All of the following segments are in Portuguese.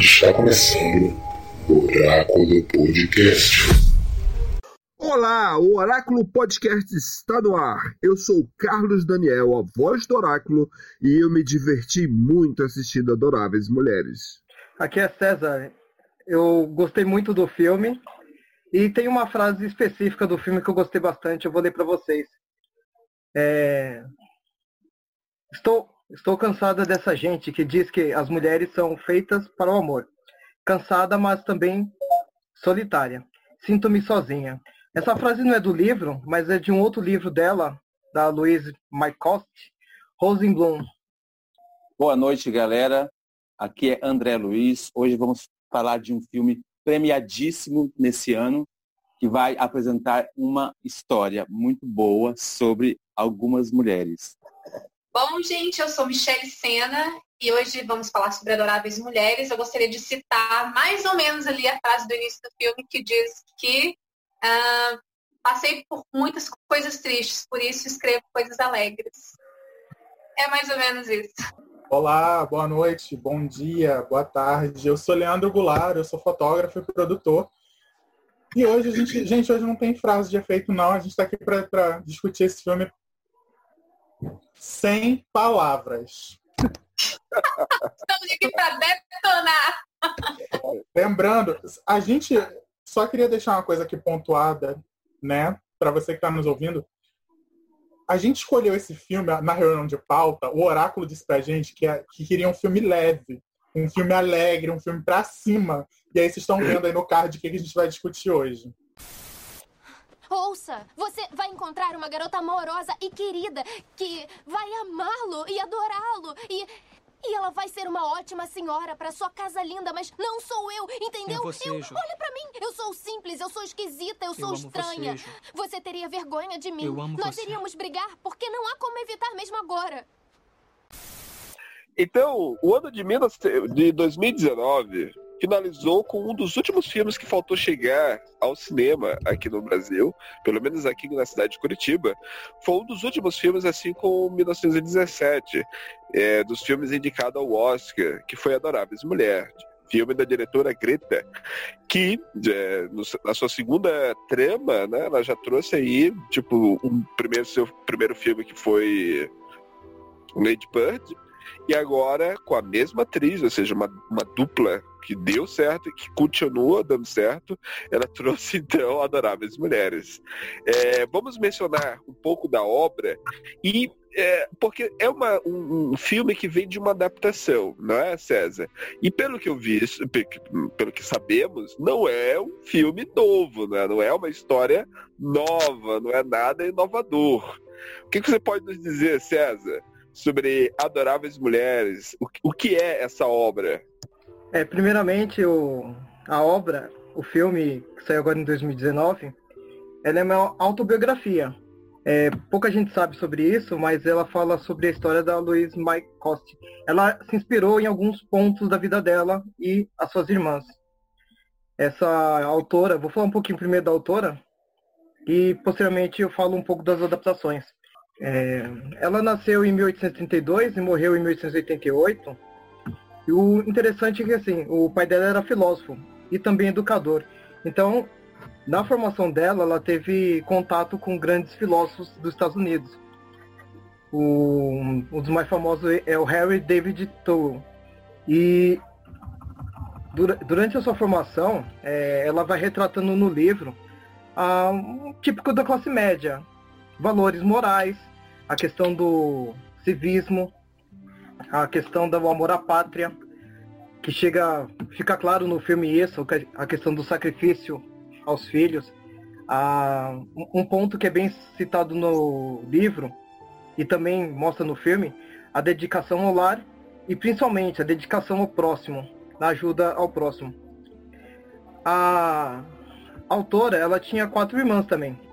Está começando o Oráculo Podcast. Olá, o Oráculo Podcast está no ar. Eu sou Carlos Daniel, a voz do Oráculo, e eu me diverti muito assistindo Adoráveis Mulheres. Aqui é César. Eu gostei muito do filme e tem uma frase específica do filme que eu gostei bastante. Eu vou ler para vocês. É... Estou, estou cansada dessa gente que diz que as mulheres são feitas para o amor. Cansada, mas também solitária. Sinto-me sozinha. Essa frase não é do livro, mas é de um outro livro dela, da Louise Mycost, Rosenblum. Boa noite, galera. Aqui é André Luiz. Hoje vamos falar de um filme premiadíssimo nesse ano, que vai apresentar uma história muito boa sobre algumas mulheres. Bom, gente, eu sou Michelle Sena e hoje vamos falar sobre Adoráveis Mulheres. Eu gostaria de citar mais ou menos ali a frase do início do filme que diz que uh, passei por muitas coisas tristes, por isso escrevo coisas alegres. É mais ou menos isso. Olá, boa noite, bom dia, boa tarde. Eu sou Leandro Goulart, eu sou fotógrafo e produtor. E hoje a gente, gente, hoje não tem frase de efeito não, a gente está aqui para discutir esse filme sem palavras. Estamos aqui para detonar. Lembrando, a gente só queria deixar uma coisa aqui pontuada, né, para você que está nos ouvindo a gente escolheu esse filme na reunião de pauta, o Oráculo disse pra gente que, é, que queria um filme leve, um filme alegre, um filme pra cima. E aí vocês estão vendo aí no card o que a gente vai discutir hoje. Ouça, você vai encontrar uma garota amorosa e querida que vai amá-lo e adorá-lo e e ela vai ser uma ótima senhora para sua casa linda, mas não sou eu, entendeu? É você, eu, Jo. olha para mim, eu sou simples, eu sou esquisita, eu, Eu sou amo estranha. você, Jo. você teria vergonha de mim. Eu amo Nós você. iríamos brigar porque não há como evitar mesmo agora. Então, o ano de, 19 de 2019 finalizou com um dos últimos filmes que faltou chegar ao cinema aqui no Brasil, pelo menos aqui na cidade de Curitiba. Foi um dos últimos filmes, assim como 1917, é, dos filmes indicados ao Oscar, que foi Adoráveis Mulher. Filme da diretora Greta, que é, no- na sua segunda trama, né, ela já trouxe aí, tipo, um primeiro, seu primeiro filme que foi Lady Bird, e agora com a mesma atriz, ou seja, uma, uma dupla que deu certo e que continua dando certo, ela trouxe então Adoráveis Mulheres. É, vamos mencionar um pouco da obra e é, porque é uma, um, um filme que vem de uma adaptação, não é, César? E pelo que eu vi, pe- pelo que sabemos, não é um filme novo, né? não é uma história nova, não é nada inovador. O que, que você pode nos dizer, César? Sobre Adoráveis Mulheres. O, o que é essa obra? É, primeiramente, o, a obra, o filme que saiu agora em 2019, ela é uma autobiografia. É, pouca gente sabe sobre isso, mas ela fala sobre a história da Louise May Coste. Ela se inspirou em alguns pontos da vida dela e as suas irmãs. Essa autora, vou falar um pouquinho primeiro da autora e posteriormente eu falo um pouco das adaptações. É, ela nasceu em 1832 e morreu em 1888. E o interessante é que assim, o pai dela era filósofo e também educador. Então, na formação dela, ela teve contato com grandes filósofos dos Estados Unidos. O, um dos mais famosos é o Harry David Thoreau. E dura- durante a sua formação, é, ela vai retratando no livro ah, um típico da classe média, valores morais, a questão do civismo, a questão do amor à pátria, que chega, fica claro no filme isso, a questão do sacrifício aos filhos. Ah, um ponto que é bem citado no livro e também mostra no filme, a dedicação ao lar e principalmente a dedicação ao próximo, na ajuda ao próximo. A autora, ela tinha quatro irmãs também.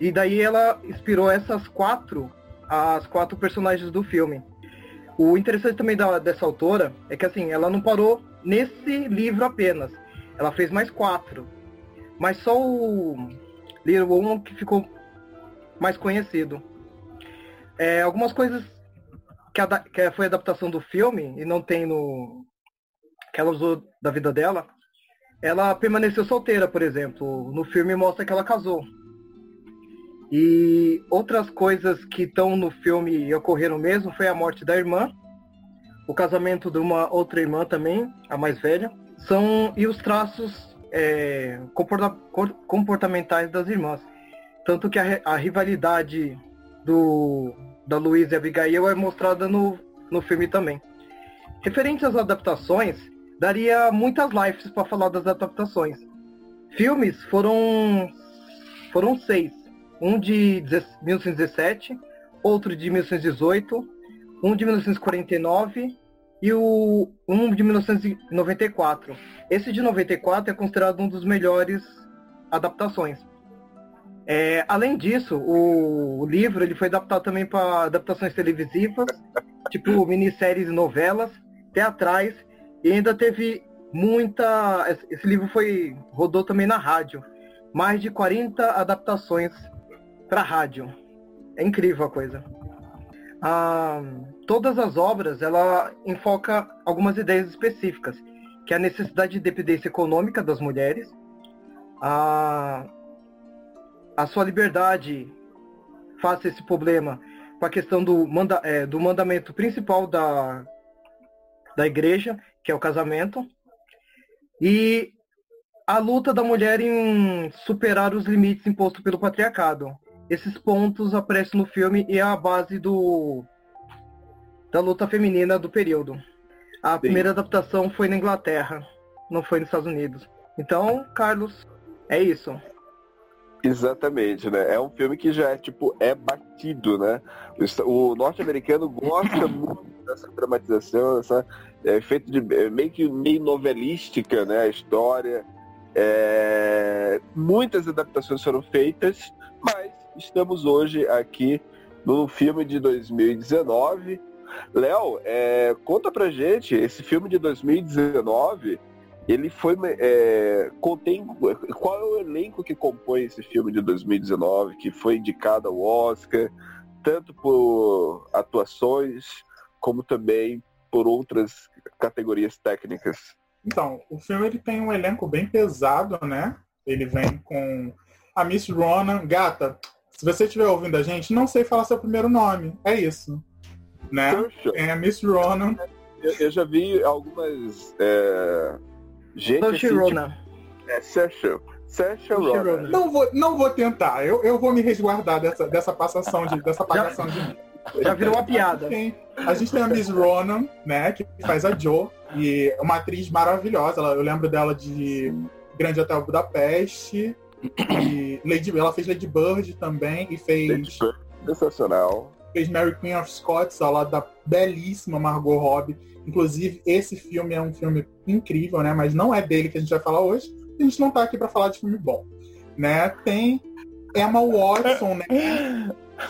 E daí ela inspirou essas quatro, as quatro personagens do filme. O interessante também da- dessa autora é que assim, ela não parou nesse livro apenas. Ela fez mais quatro. Mas só o Little Woman que ficou mais conhecido. É, algumas coisas que, que foi adaptação do filme e não tem no. que ela usou da vida dela, ela permaneceu solteira, por exemplo. No filme mostra que ela casou. E outras coisas que estão no filme e ocorreram mesmo foi a morte da irmã, o casamento de uma outra irmã também, a mais velha, são e os traços é, comporta, comportamentais das irmãs. Tanto que a, a rivalidade do, da Luísa e Abigail é mostrada no, no filme também. Referente às adaptações, daria muitas lives para falar das adaptações. Filmes foram foram seis um de 1917, outro de 1918, um de 1949 e o um de 1994. Esse de 94 é considerado um dos melhores adaptações. É, além disso, o, o, livro ele foi adaptado também para adaptações televisivas, tipo minisséries e novelas, teatrais, e ainda teve muita. Esse livro foi rodou também na rádio. Mais de 40 adaptações para rádio. É incrível a coisa. Ah, todas as obras ela enfoca algumas ideias específicas, que é a necessidade de dependência econômica das mulheres, a, a sua liberdade face a esse problema com a questão do, manda, é, do mandamento principal da, da igreja, que é o casamento, e a luta da mulher em superar os limites impostos pelo patriarcado esses pontos aparecem no filme e é a base do da luta feminina do período. A Sim. primeira adaptação foi na Inglaterra, não foi nos Estados Unidos. Então, Carlos, é isso. Exatamente, né? É um filme que já é tipo é batido, né? O norte-americano gosta muito dessa dramatização, essa é, feito de é, meio que meio novelística, né? A história. É... Muitas adaptações foram feitas, mas estamos hoje aqui no filme de 2019. Léo, é, conta pra gente, esse filme de 2019, ele foi. É, contém. Qual é o elenco que compõe esse filme de 2019, que foi indicado ao Oscar, tanto por atuações, como também por outras categorias técnicas? Então, o filme ele tem um elenco bem pesado, né? Ele vem com a Miss Ronan, gata, se você estiver ouvindo a gente, não sei falar seu primeiro nome. É isso. Né? É a Miss Ronan. Eu, eu já vi algumas. É, gente. Saoirse assim, Ronan. Tipo, é, Saoirse. Saoirse Ronan. Não vou, não vou tentar. Eu, eu vou me resguardar dessa, dessa passação de. Dessa pagação já, de. Já virou uma piada. A gente, tem, a gente tem a Miss Ronan, né? Que faz a Joe. E é uma atriz maravilhosa. eu lembro dela de Grande Hotel Budapeste. E Lady, ela fez Lady Bird também e fez. Lady Bird, sensacional. Fez Mary Queen of Scots ao lado da belíssima Margot Robbie. Inclusive, esse filme é um filme incrível, né? Mas não é dele que a gente vai falar hoje. A gente não tá aqui para falar de filme bom. Né? Tem Emma Watson, né?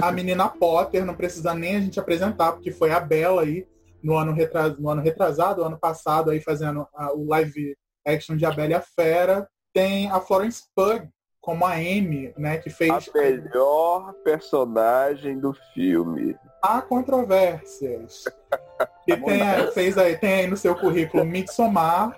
A menina Potter, não precisa nem a gente apresentar, porque foi a Bela aí no ano, retras... no ano retrasado, ano passado, aí fazendo a... o live action de A Bela e a Fera. Tem a Florence Pugh, como a Amy, né, que fez a melhor personagem do filme. Há controvérsias. e tem, fez aí, tem aí no seu currículo Midsommar,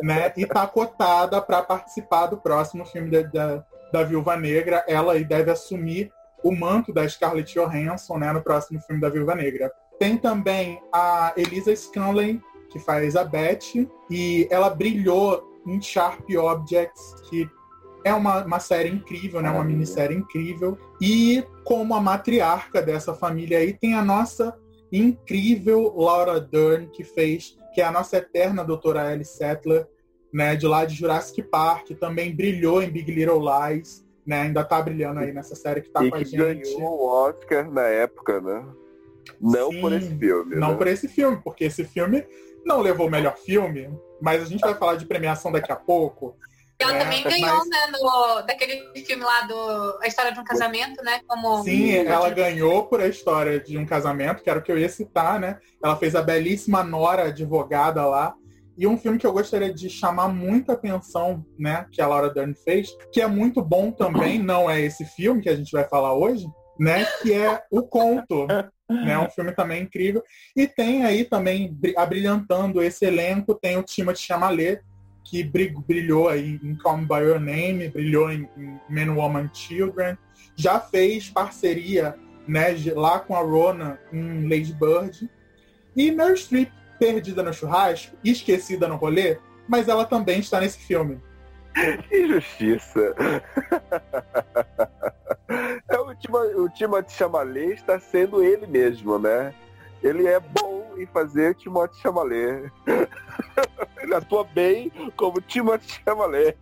né, e tá cotada para participar do próximo filme da, da, da Viúva Negra. Ela aí deve assumir o manto da Scarlett Johansson, né, no próximo filme da Viúva Negra. Tem também a Elisa Scanlon, que faz a Beth, e ela brilhou em Sharp Objects, que é uma, uma série incrível, né? Uma minissérie incrível. E como a matriarca dessa família aí tem a nossa incrível Laura Dern, que fez, que é a nossa eterna doutora Ellie Settler, né? De lá de Jurassic Park, também brilhou em Big Little Lies, né? Ainda tá brilhando aí nessa série que tá e com a gente. ganhou o Oscar na época, né? Não Sim, por esse filme. Não né? por esse filme, porque esse filme não levou o melhor filme, mas a gente vai falar de premiação daqui a pouco. Ela é, também ganhou, mas... né, no, daquele filme lá do A História de um Casamento, né? Como... Sim, ela ganhou por A História de um Casamento, que era o que eu ia citar, né? Ela fez a belíssima Nora advogada lá. E um filme que eu gostaria de chamar muita atenção, né, que a Laura Dern fez, que é muito bom também, não é esse filme que a gente vai falar hoje, né? Que é O Conto, né? Um filme também incrível. E tem aí também, abrilhantando esse elenco, tem o Timothée Chalamet, que brilhou aí em Call Me By Your Name, brilhou em, em Men, Woman, Children, já fez parceria né, lá com a Rona em Lady Bird. E Meryl Streep, perdida no churrasco, esquecida no rolê, mas ela também está nesse filme. Injustiça. É, o, Tima, o Timothy Chalamet está sendo ele mesmo, né? Ele é bom em fazer Timothy Chalamet. Ele atua bem como Timothy Chalamet.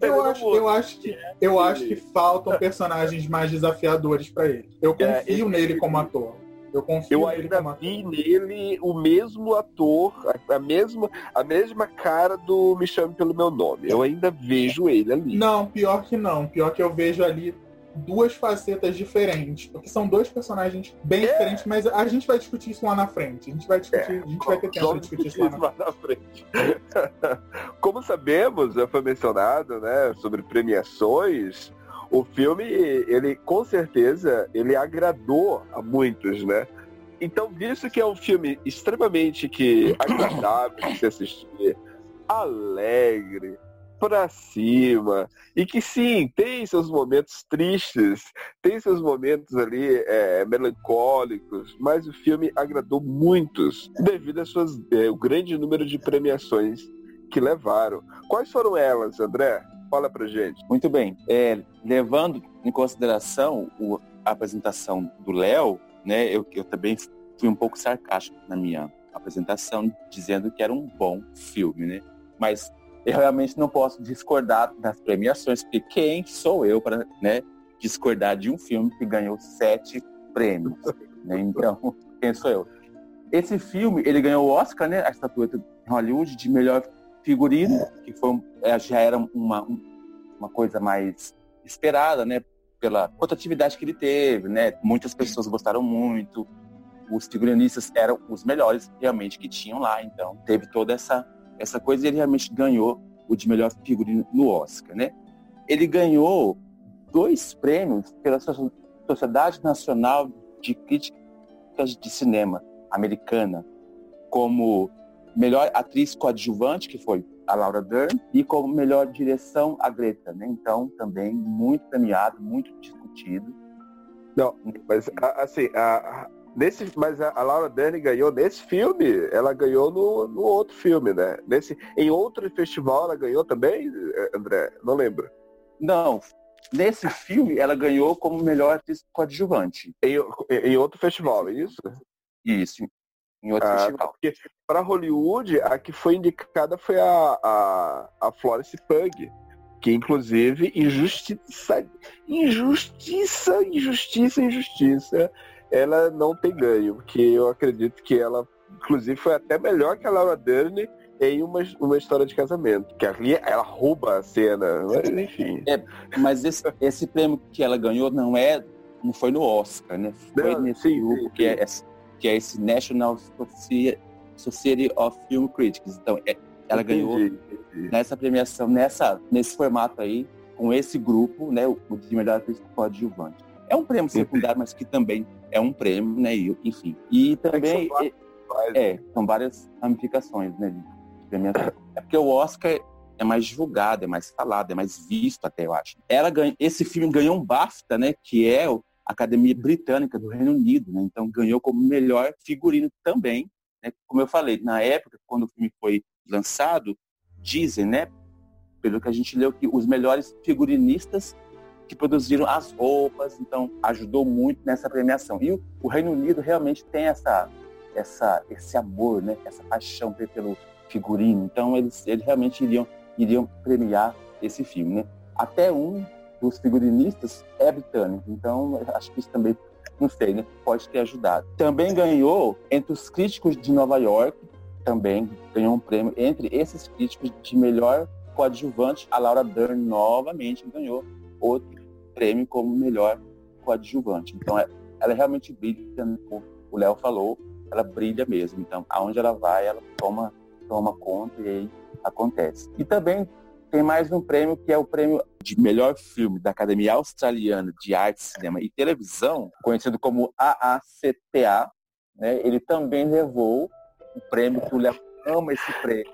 Eu acho, eu acho que eu acho que faltam personagens mais desafiadores para ele. Eu é, confio é, nele como ator. Eu confio eu ainda vi nele o mesmo ator, a mesma, a mesma cara do Me Chame Pelo Meu Nome. Eu ainda vejo ele ali. Não, pior que não. Pior que eu vejo ali duas facetas diferentes, porque são dois personagens bem é. diferentes, mas a gente vai discutir isso lá na frente. A gente vai discutir, é. a gente vai ter tempo de discutir isso lá na, na frente. Como sabemos, já foi mencionado, né, sobre premiações, o filme, ele com certeza, ele agradou a muitos, né? Então, visto que é um filme extremamente que agradável de se assistir, alegre, pra cima. E que sim, tem seus momentos tristes, tem seus momentos ali é, melancólicos, mas o filme agradou muitos devido ao suas, é, o grande número de premiações que levaram. Quais foram elas, André? Fala pra gente. Muito bem. É, levando em consideração o, a apresentação do Léo, né, eu, eu também fui um pouco sarcástico na minha apresentação, dizendo que era um bom filme, né? Mas eu realmente não posso discordar das premiações, porque quem sou eu para né, discordar de um filme que ganhou sete prêmios? né? Então, quem sou eu? Esse filme, ele ganhou o Oscar, né, a estatueta em Hollywood de melhor figurino, que foi, é, já era uma, uma coisa mais esperada, né, pela rotatividade que ele teve, né? Muitas pessoas gostaram muito, os figurinistas eram os melhores realmente que tinham lá, então teve toda essa essa coisa ele realmente ganhou o de melhor figurino no Oscar, né? Ele ganhou dois prêmios pela Sociedade Nacional de Críticas de Cinema americana, como melhor atriz coadjuvante, que foi a Laura Dern, e como melhor direção a Greta, né? Então, também muito premiado, muito discutido. Não, mas assim, a, Nesse, mas a, Laura Dern ganhou nesse filme, ela ganhou no, no outro filme, né? Nesse, em outro festival ela ganhou também, André? Não lembro. Não, nesse filme ela ganhou como melhor atriz coadjuvante. Em, em outro festival, é isso? Isso, em outro ah, festival. Porque para Hollywood, a que foi indicada foi a, a, a Florence Pug, que inclusive injustiça, injustiça, injustiça, injustiça ela não tem ganho, porque eu acredito que ela, inclusive, foi até melhor que a Laura Dern em uma, uma história de casamento. Que ali ela rouba a cena, mas enfim. É, mas esse, esse prêmio que ela ganhou não é não foi no Oscar, né? Foi não, nesse sim, grupo sim, que, é, que é esse National Society of Film Critics. Então, é, ela entendi, ganhou entendi. nessa premiação, nessa, nesse formato aí, com esse grupo, né? O de melhor atriz coadjuvante. É um prêmio secundário, mas que também é um prêmio, né? E, enfim. E também. É, são, é, são várias ramificações, né? É porque o Oscar é mais divulgado, é mais falado, é mais visto até, eu acho. Ela ganha, esse filme ganhou um BAFTA, né? Que é a Academia Britânica do Reino Unido, né? Então ganhou como melhor figurino também. Né? Como eu falei, na época, quando o filme foi lançado, dizem, né? Pelo que a gente leu, que os melhores figurinistas que produziram as roupas, então ajudou muito nessa premiação. E o, Reino Unido realmente tem essa, essa, esse amor, né? essa paixão pelo figurino. Então eles, eles realmente iriam, iriam premiar esse filme. Né? Até um dos figurinistas é britânico, então acho que isso também, não sei, né? pode ter ajudado. Também ganhou entre os críticos de Nova York, também ganhou um prêmio entre esses críticos de melhor coadjuvante, a Laura Dern novamente ganhou outro prêmio como melhor coadjuvante. Então, é, ela realmente brilha, o Léo falou, ela brilha mesmo. Então, aonde ela vai, ela toma, toma conta e aí acontece. E também tem mais um prêmio que é o prêmio de melhor filme da Academia Australiana de Arte, Cinema e Televisão, conhecido como AACTA, né, ele também levou o prêmio que o Léo ama esse prêmio.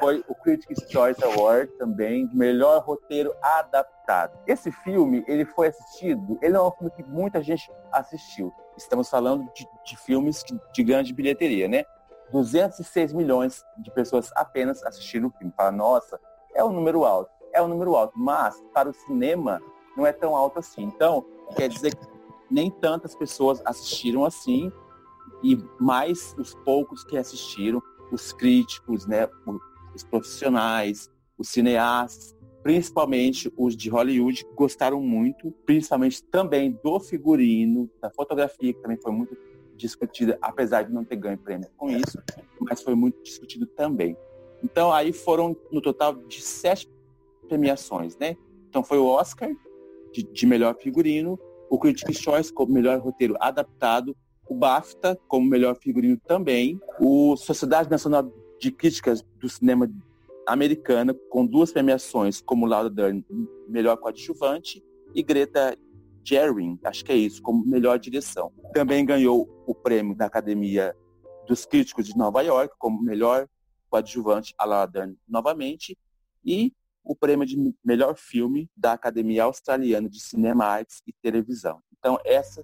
Foi o Critics' Choice Award também, melhor roteiro adaptado. Esse filme, ele foi assistido, ele é um filme que muita gente assistiu. Estamos falando de, de filmes de grande bilheteria, né? 206 milhões de pessoas apenas assistiram o filme. Fala, nossa, é um número alto. É um número alto, mas para o cinema não é tão alto assim. Então, quer dizer que nem tantas pessoas assistiram assim e mais os poucos que assistiram, os críticos, né, os profissionais, os cineastas, principalmente os de Hollywood, gostaram muito, principalmente também do figurino, da fotografia, que também foi muito discutida, apesar de não ter ganho prêmio com isso, mas foi muito discutido também. Então aí foram no total de sete premiações, né? Então foi o Oscar de, de melhor figurino, o Critics' Choice como melhor roteiro adaptado, o BAFTA como melhor figurino também, o Sociedade Nacional de Críticas do Cinema Americana com duas premiações como Laura Dern, melhor coadjuvante, e Greta Gerwig, acho que é isso, como melhor direção. Também ganhou o prêmio da Academia dos Críticos de Nova York como melhor coadjuvante a Laura Dern novamente e o prêmio de melhor filme da Academia Australiana de Cinema, Artes e Televisão. Então essa,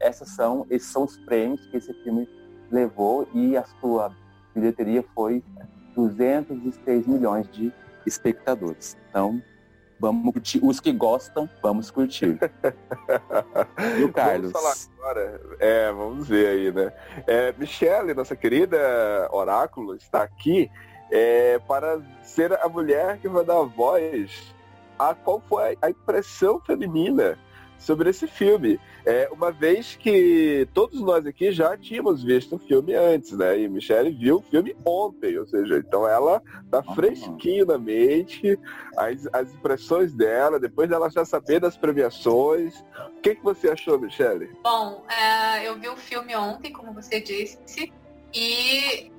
essas são, esses são os prêmios que esse filme levou e a sua bilheteria foi 206 milhões de espectadores. Então, vamos curtir. Os que gostam, vamos curtir. e o Carlos? Vamos falar agora. É, vamos ver aí, né? É, Michele, nossa querida oráculo, está aqui é, para ser a mulher que vai dar voz a qual foi a impressão feminina sobre esse filme. É, uma vez que todos nós aqui já tínhamos visto o filme antes, né? E Michelle viu o filme ontem, ou seja, então ela tá fresquinho na mente, as, as impressões dela, depois dela já saber das premiações. O que, que você achou, Michelle? Bom, é, eu vi o filme ontem, como você disse, e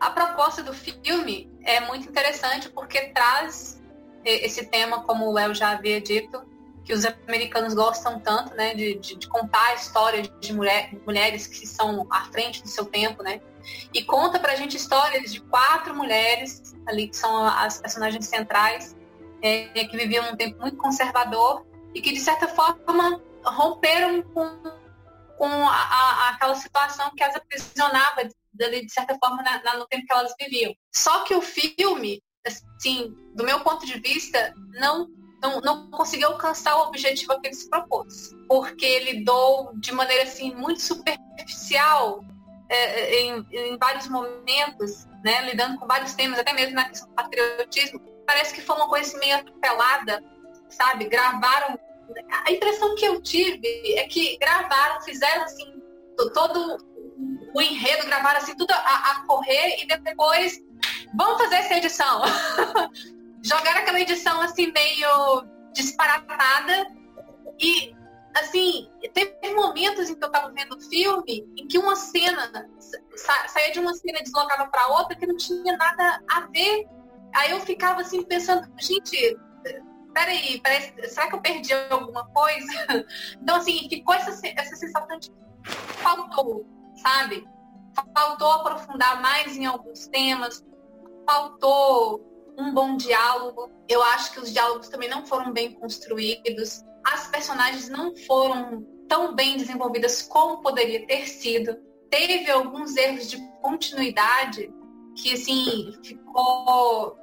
a proposta do filme é muito interessante porque traz esse tema, como o Léo já havia dito, que os americanos gostam tanto, né, de, de, de contar histórias de mulher, mulheres que são à frente do seu tempo, né, e conta pra gente histórias de quatro mulheres ali que são as personagens centrais, é, que viviam num tempo muito conservador e que de certa forma romperam com, com a, a, aquela situação que as aprisionava de, de certa forma na, na, no tempo que elas viviam. Só que o filme, assim, do meu ponto de vista, não não, não conseguiu alcançar o objetivo que ele se propôs. Porque ele lidou de maneira assim muito superficial é, é, em, em, vários momentos, né, lidando com vários temas, até mesmo na questão do patriotismo. Parece que foi uma coisa assim, meio atropelada, sabe? Gravaram. A impressão que eu tive é que gravaram, fizeram assim, todo o enredo, gravaram assim, tudo a, a correr e depois vamos fazer essa edição. jogaram aquela edição assim meio disparatada e assim, teve momentos em que eu tava vendo o filme em que uma cena sa saía de uma cena e deslocava para outra que não tinha nada a ver. Aí eu ficava assim pensando, gente, peraí, parece, será que eu perdi alguma coisa? Então assim, ficou essa, essa sensação de faltou, sabe? Faltou aprofundar mais em alguns temas, faltou um bom diálogo. Eu acho que os diálogos também não foram bem construídos. As personagens não foram tão bem desenvolvidas como poderia ter sido. Teve alguns erros de continuidade que assim ficou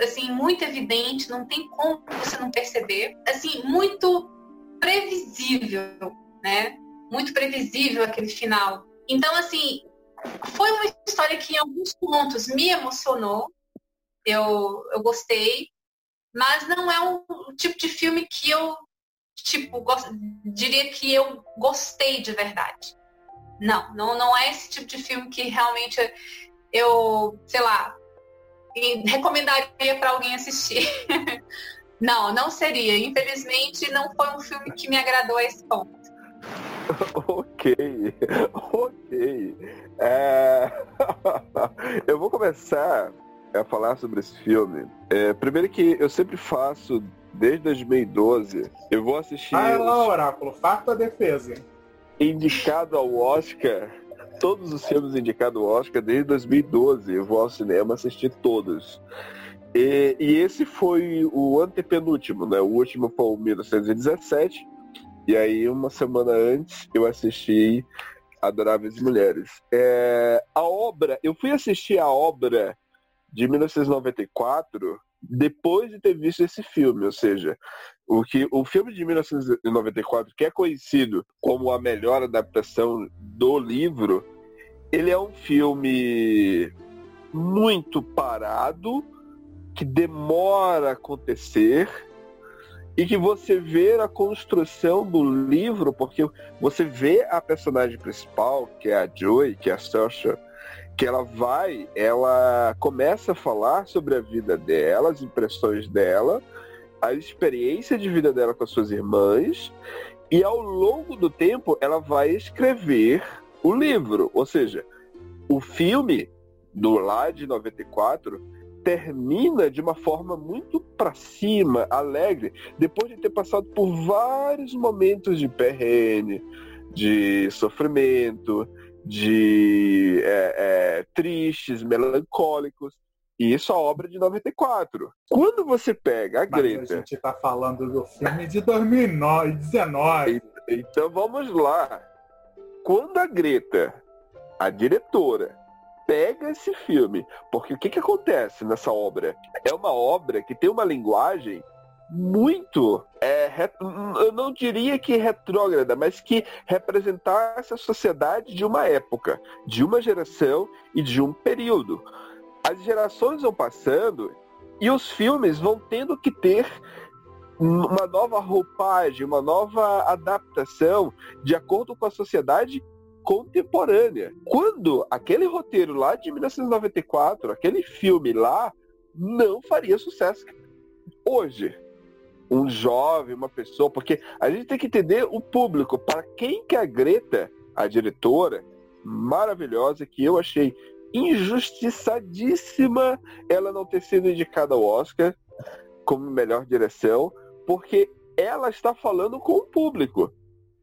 assim muito evidente, não tem como você não perceber. Assim, muito previsível, né? Muito previsível aquele final. Então, assim, foi uma história que em alguns pontos me emocionou, eu, eu gostei, mas não é um tipo de filme que eu, tipo, gost... diria que eu gostei de verdade. Não, não, não é esse tipo de filme que realmente eu, sei lá, recomendaria para alguém assistir. não, não seria. Infelizmente, não foi um filme que me agradou a esse ponto. ok, ok. É... eu vou começar a falar sobre esse filme. É, primeiro que eu sempre faço desde 2012. Eu vou assistir. Ah, lá, Oráculo, faça a defesa. Indicado ao Oscar, todos os filmes indicados ao Oscar desde 2012. Eu vou ao cinema assistir todos. E, e, esse foi o antepenúltimo, né? O último foi o 1917. E aí, uma semana antes, eu assisti Adoráveis Mulheres. É, a obra, eu fui assistir a obra de 1994 depois de ter visto esse filme, ou seja, o que o filme de 1994, que é conhecido como a melhor adaptação do livro, ele é um filme muito parado, que demora a acontecer e que você vê a construção do livro, porque você vê a personagem principal, que é a Joy, que é a Saoirse, que ela vai, ela começa a falar sobre a vida dela, as impressões dela, a experiência de vida dela com as suas irmãs, e ao longo do tempo ela vai escrever o livro. Ou seja, o filme do lá de 94 termina de uma forma muito para cima, alegre, depois de ter passado por vários momentos de perrene, de sofrimento, de é, é, tristes, melancólicos. E isso é obra de 94. Quando você pega a Mas Greta. A gente está falando do filme de 2019. Então vamos lá. Quando a Greta, a diretora, pega esse filme. Porque o que, que acontece nessa obra? É uma obra que tem uma linguagem muito, é, eu não diria que retrógrada, mas que representasse a sociedade de uma época, de uma geração e de um período. As gerações vão passando e os filmes vão tendo que ter uma nova roupagem, uma nova adaptação de acordo com a sociedade contemporânea. Quando aquele roteiro lá de 1994, aquele filme lá, não faria sucesso hoje. Um jovem, uma pessoa, porque a gente tem que entender o público, para quem que a Greta, a diretora, maravilhosa, que eu achei injustiçadíssima ela não ter sido indicada ao Oscar como melhor direção, porque ela está falando com o público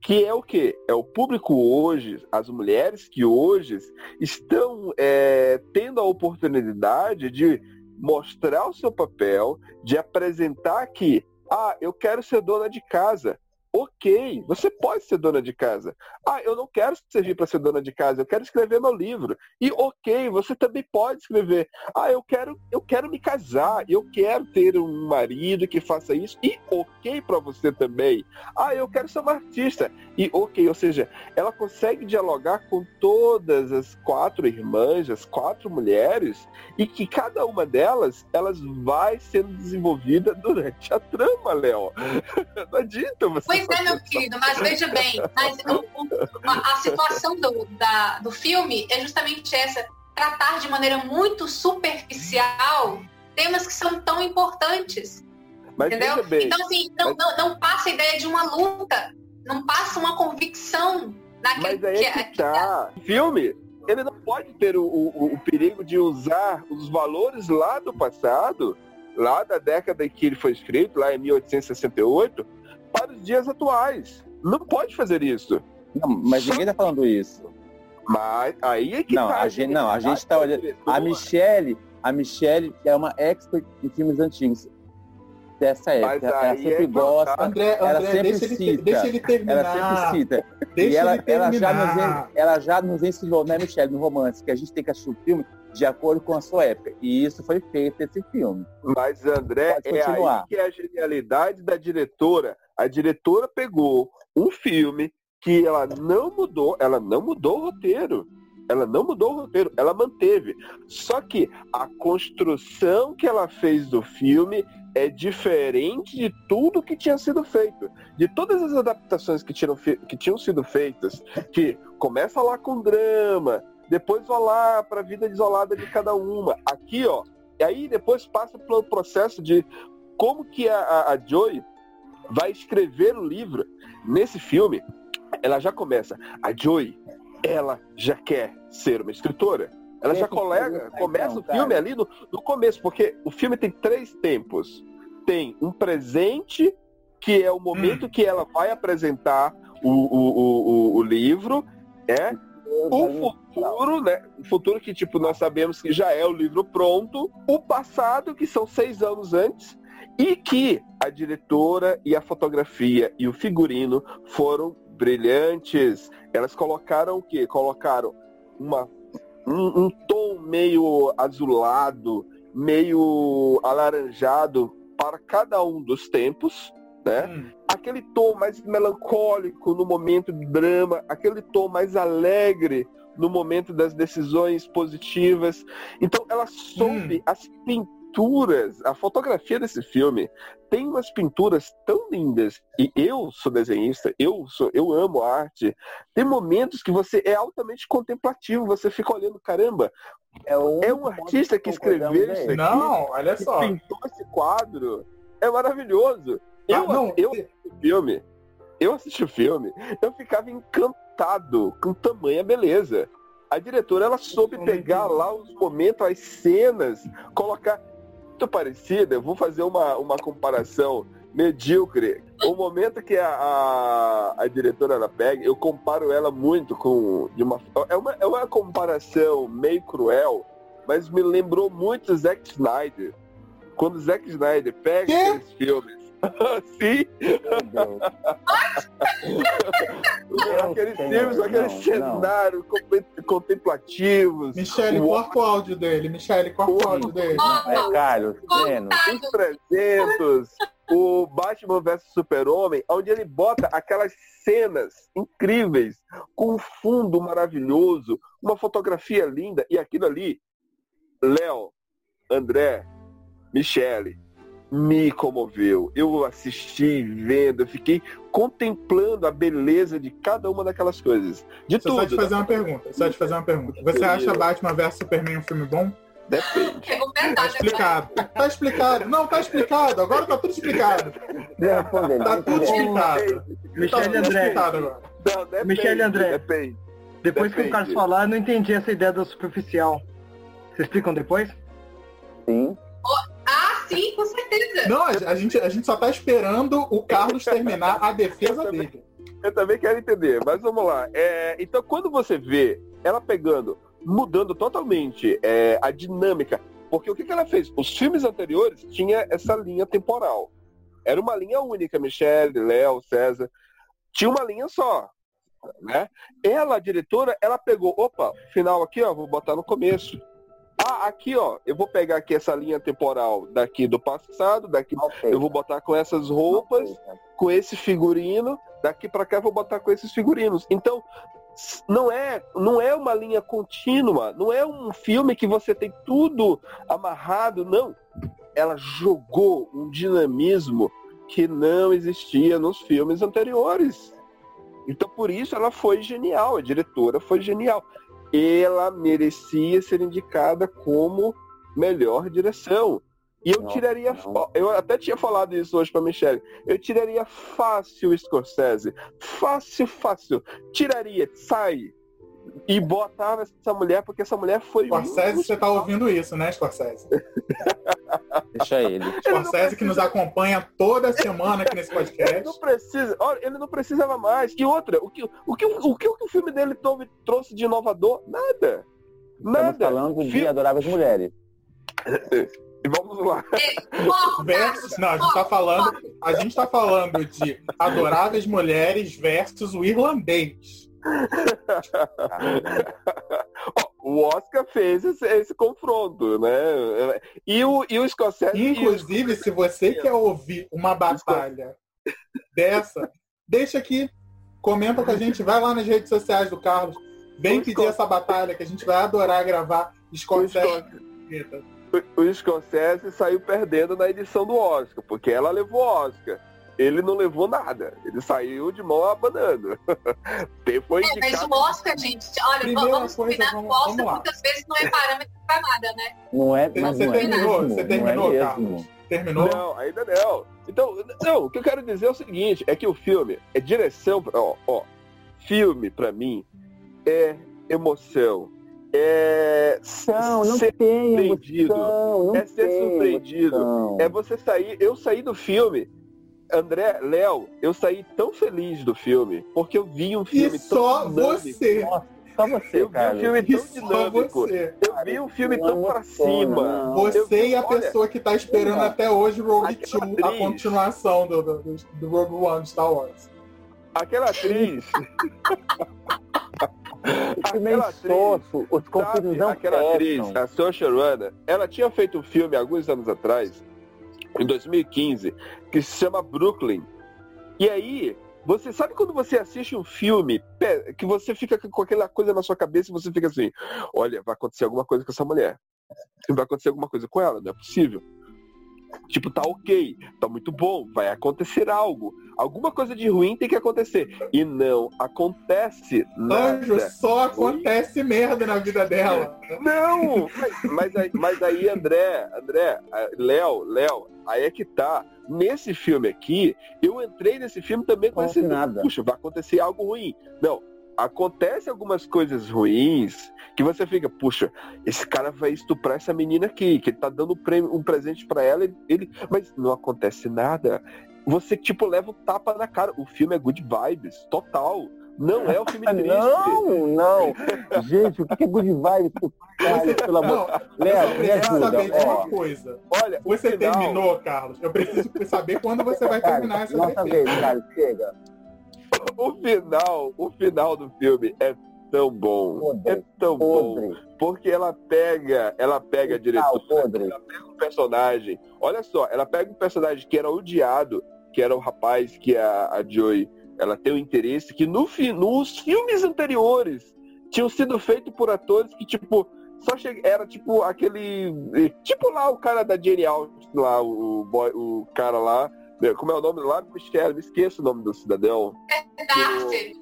que é o que? É o público hoje, as mulheres que hoje estão é, tendo a oportunidade de mostrar o seu papel, de apresentar que, ah, eu quero ser dona de casa, Ok, você pode ser dona de casa. Ah, eu não quero servir para ser dona de casa, eu quero escrever meu livro. E ok, você também pode escrever. Ah, eu quero, eu quero me casar, eu quero ter um marido que faça isso. E ok para você também. Ah, eu quero ser uma artista. E ok, ou seja, ela consegue dialogar com todas as quatro irmãs, as quatro mulheres, e que cada uma delas, elas vai sendo desenvolvida durante a trama, Léo. Não adianta você é, meu querido, mas veja bem, mas a, a situação do, da, do filme é justamente essa, tratar de maneira muito superficial temas que são tão importantes. Mas entendeu? Bem, então, assim, não, mas... não, não, passa a ideia de uma luta, não passa uma convicção naquele mas aí é que, que tá. O filme, ele não pode ter o, o, o perigo de usar os valores lá do passado, lá da década em que ele foi escrito, lá em 1868, para os dias atuais. Não pode fazer isso. Não, mas ninguém está falando isso. Mas aí é que não, tá, a gente não, a gente está olhando. A Michelle, a Michelle é uma expert em filmes antigos dessa época. Ela sempre é gosta. André, ela André, sempre deixa cita. Ele, deixa ele terminar. Ela sempre cita. Deixa e ela, ele terminar. ela, já nos, ela já nos ensinou, né, Michelle, no romance, que a gente tem que assistir o filme de acordo com a sua época. E isso foi feito esse filme. Mas, André, é aí que é a genialidade da diretora. A diretora pegou um filme que ela não mudou, ela não mudou o roteiro. Ela não mudou o roteiro, ela manteve. Só que a construção que ela fez do filme é diferente de tudo que tinha sido feito. De todas as adaptações que tinham, que tinham sido feitas, que começa lá com drama, depois vai lá para a vida isolada de cada uma. Aqui, ó, e aí depois passa pelo processo de como que a, a, Joy vai escrever o livro. Nesse filme, ela já começa. A Joy, ela já quer ser uma escritora. Ela já colega, começa o filme ali no, no começo, porque o filme tem três tempos. tem um presente, que é o momento que ela vai apresentar o, o, o, o, o livro, é o futuro, né? O futuro que, tipo, nós sabemos que já é o livro pronto. O passado, que são seis anos antes. E que a diretora e a fotografia e o figurino foram brilhantes. Elas colocaram o quê? Colocaram uma, um, um tom meio azulado, meio alaranjado para cada um dos tempos, né? Hum. Aquele tom mais melancólico no momento de drama, aquele tom mais alegre no momento das decisões positivas. Então ela soube hum. as pinturas, a fotografia desse filme tem umas pinturas tão lindas. E eu sou desenhista, eu sou, eu amo arte. Tem momentos que você é altamente contemplativo, você fica olhando, caramba, é um, é um artista que escreveu isso aqui, Não, olha só. pintou esse quadro. É maravilhoso. Eu, ah, não, eu assisti o filme, eu assisti o filme, eu ficava encantado com tamanha beleza. A diretora, ela soube pegar lá os momentos, as cenas, colocar muito parecida. Eu vou fazer uma, uma comparação medíocre. O momento que a, a, a, diretora ela pega, eu comparo ela muito com. De uma, é, uma, é uma comparação meio cruel, mas me lembrou muito Zack Snyder. Quando Zack Snyder pega esses filmes Sim. aqueles filmes, aqueles cenários contemplativos. Michele, corta o áudio dele. Michele, corta o áudio dele. É, Carlos, Breno. Os 300, o Batman vs Super-Homem, onde ele bota aquelas cenas incríveis, com um fundo maravilhoso, uma fotografia linda, e aquilo ali, Léo, André, Michele, me comoveu. Eu assisti, vendo, eu fiquei contemplando a beleza de cada uma daquelas coisas. De Você tudo. Só te fazer uma pergunta. Só te fazer uma pergunta. Você acha Batman vs Superman um filme bom? Depende. Tá explicado. Tá explicado. Não, tá explicado. Agora tá tudo explicado. Tá tudo explicado. Michele tá André. agora. Não, Michele André. Depende. Depois depende. que o Carlos falar, eu não entendi essa ideia do superficial. Vocês explicam depois? Sim. Sim, com certeza. Não, a gente, a gente só tá esperando o Carlos terminar a defesa dele. Eu também quero entender, mas vamos lá. É, então, quando você vê ela pegando, mudando totalmente é, a dinâmica, porque o que, que ela fez? Os filmes anteriores tinha essa linha temporal. Era uma linha única, Michelle, Léo, César. Tinha uma linha só. Né? Ela, a diretora, ela pegou, opa, final aqui, ó, vou botar no começo. Ah, aqui, ó, eu vou pegar aqui essa linha temporal daqui do passado, daqui okay. eu vou botar com essas roupas, okay. com esse figurino, daqui para cá eu vou botar com esses figurinos. Então, não é, não é uma linha contínua, não é um filme que você tem tudo amarrado, não. Ela jogou um dinamismo que não existia nos filmes anteriores. Então, por isso ela foi genial, a diretora foi genial ela merecia ser indicada como melhor direção. E eu não, tiraria. Não. Eu até tinha falado isso hoje pra Michelle. Eu tiraria fácil o Scorsese. Fácil, fácil. Tiraria, sai. E botava essa mulher, porque essa mulher foi. Scorsese, você tá ouvindo isso, né, Scorsese? Deixa ele. Scorsese que nos acompanha toda semana aqui nesse podcast. Ele não precisa, olha, ele não precisava mais. E outra, o que o, que, o, que, o, filme dele trouxe de inovador? Nada. Nada. Estamos falando de Adoráveis Mulheres. E vamos lá. Versus, não, a gente tá falando, a gente tá falando de Adoráveis Mulheres versus o irlandês. O Oscar fez esse, esse, confronto, né? E o, e o escocese. Inclusive, o... se você quer ouvir uma batalha dessa, deixa aqui, comenta com a gente, vai lá nas redes sociais do Carlos, vem pedir essa batalha que a gente vai adorar gravar. Escocese. O, o Scorsese saiu perdendo na edição do Oscar, porque ela levou o Oscar ele não levou nada. Ele saiu de mão abanando. Foi é, mas o Oscar, gente, olha, Primeira vamos combinar vamos, Oscar muitas vezes não é parâmetro pra nada, né? Não é, mas você não terminou, é você terminou, é Carlos. Terminou? Não, ainda não. Então, não, o que eu quero dizer é o seguinte, é que o filme é direção, ó, ó filme para mim é emoção, é Não, não ser tem surpreendido. emoção, não é ser tem surpreendido. emoção. É você sair. Eu saí do filme. André, Léo, eu saí tão feliz do filme, porque eu vi um E filme só tão dinâmico. você. Nossa, só você, Eu vi um cara. filme E tão só dinâmico. você. Eu vi um filme tão pra cima. Você vi- e a olha, pessoa que tá esperando Olha, até hoje Rogue aquela 2, a continuação do, do, do- Rogue One Star Wars. Aquela atriz. Atriz, insosso, os não aquela atriz, a Saoirse Ronan, ela tinha feito um filme alguns anos atrás, em 2015, que se chama Brooklyn. E aí, você sabe quando você assiste um filme que você fica com aquela coisa na sua cabeça e você fica assim, olha, vai acontecer alguma coisa com essa mulher. Vai acontecer alguma coisa com ela, não é possível. Tipo, tá ok, tá muito bom, vai acontecer algo. Alguma coisa de ruim tem que acontecer. E não acontece nada. Anjo, só acontece merda na vida dela. Não! Mas, mas aí, mas aí, André, André, ah, Léo, Léo, aí é que tá. Nesse filme aqui, eu entrei nesse filme também com esse. nada. Puxa, vai acontecer algo ruim. Não. Acontece algumas coisas ruins que você fica, puxa, esse cara vai estuprar essa menina aqui, que ele tá dando um, prêmio, um presente pra ela, ele, mas não acontece nada. Você, tipo, leva o tapa na cara. O filme é good vibes, total. Não é o filme triste. Não, não. Gente, o que é good vibes? Caralho, pelo amor. Não, Léo, eu me preciso ajuda. saber de uma coisa. Olha, Você final- terminou, Carlos? Eu preciso saber quando você vai terminar essa nossa vez, cara, chega. O final, o final do filme é tão bom. Podre, é tão bom. Podre. Porque ela pega, ela pega a podre. ela pega um personagem. Olha só, ela pega um personagem que era odiado, que era o rapaz que a, a Joy, ela tem um interesse que no nos filmes anteriores tinham sido feitos por atores que tipo só che... era tipo aquele tipo lá o cara da Jane Austen lá o boy, o cara lá como é o nome lá Michelle me esqueço o nome do cidadão Darcy.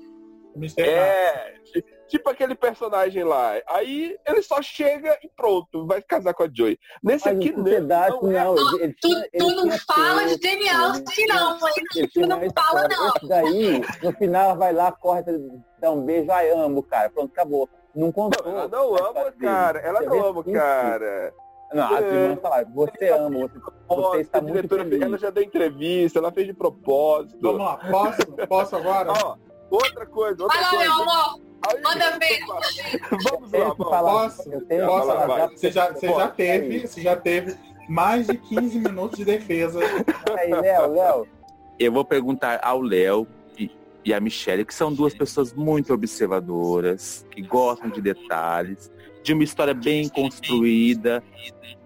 Mistério. é, ti- tipo aquele personagem lá. Aí ele só chega e pronto, vai casar com a Joy. Nesse Mas aqui não. pedaço, não é. não. Ele Tu, ele não fala de Jane ele Austen, não. Ele Tu não fala, história. não. Esse daí, no final, ela vai lá, corre, dá um beijo, ai, amo, cara. Pronto, acabou. Não contou. Ela não ama, cara. Ela não ama, isso? cara. Não, as É. irmãs falaram, você ama, você, você está a muito diretora, feliz. ela já deu entrevista, ela fez de propósito. Vamos lá, posso? Posso agora? Ó, outra coisa, outra lá, coisa. meu amor. Aí- Manda ver. Vamos lá, vamos. falar, Posso? eu tenho Posso? falar vai. já- Você já, você já teve, você já teve mais de 15 minutos de defesa. Aí, Léo, Léo, Eu vou perguntar ao Léo e, a Michelle, que são duas pessoas muito observadoras, que gostam de detalhes, de uma história bem construída,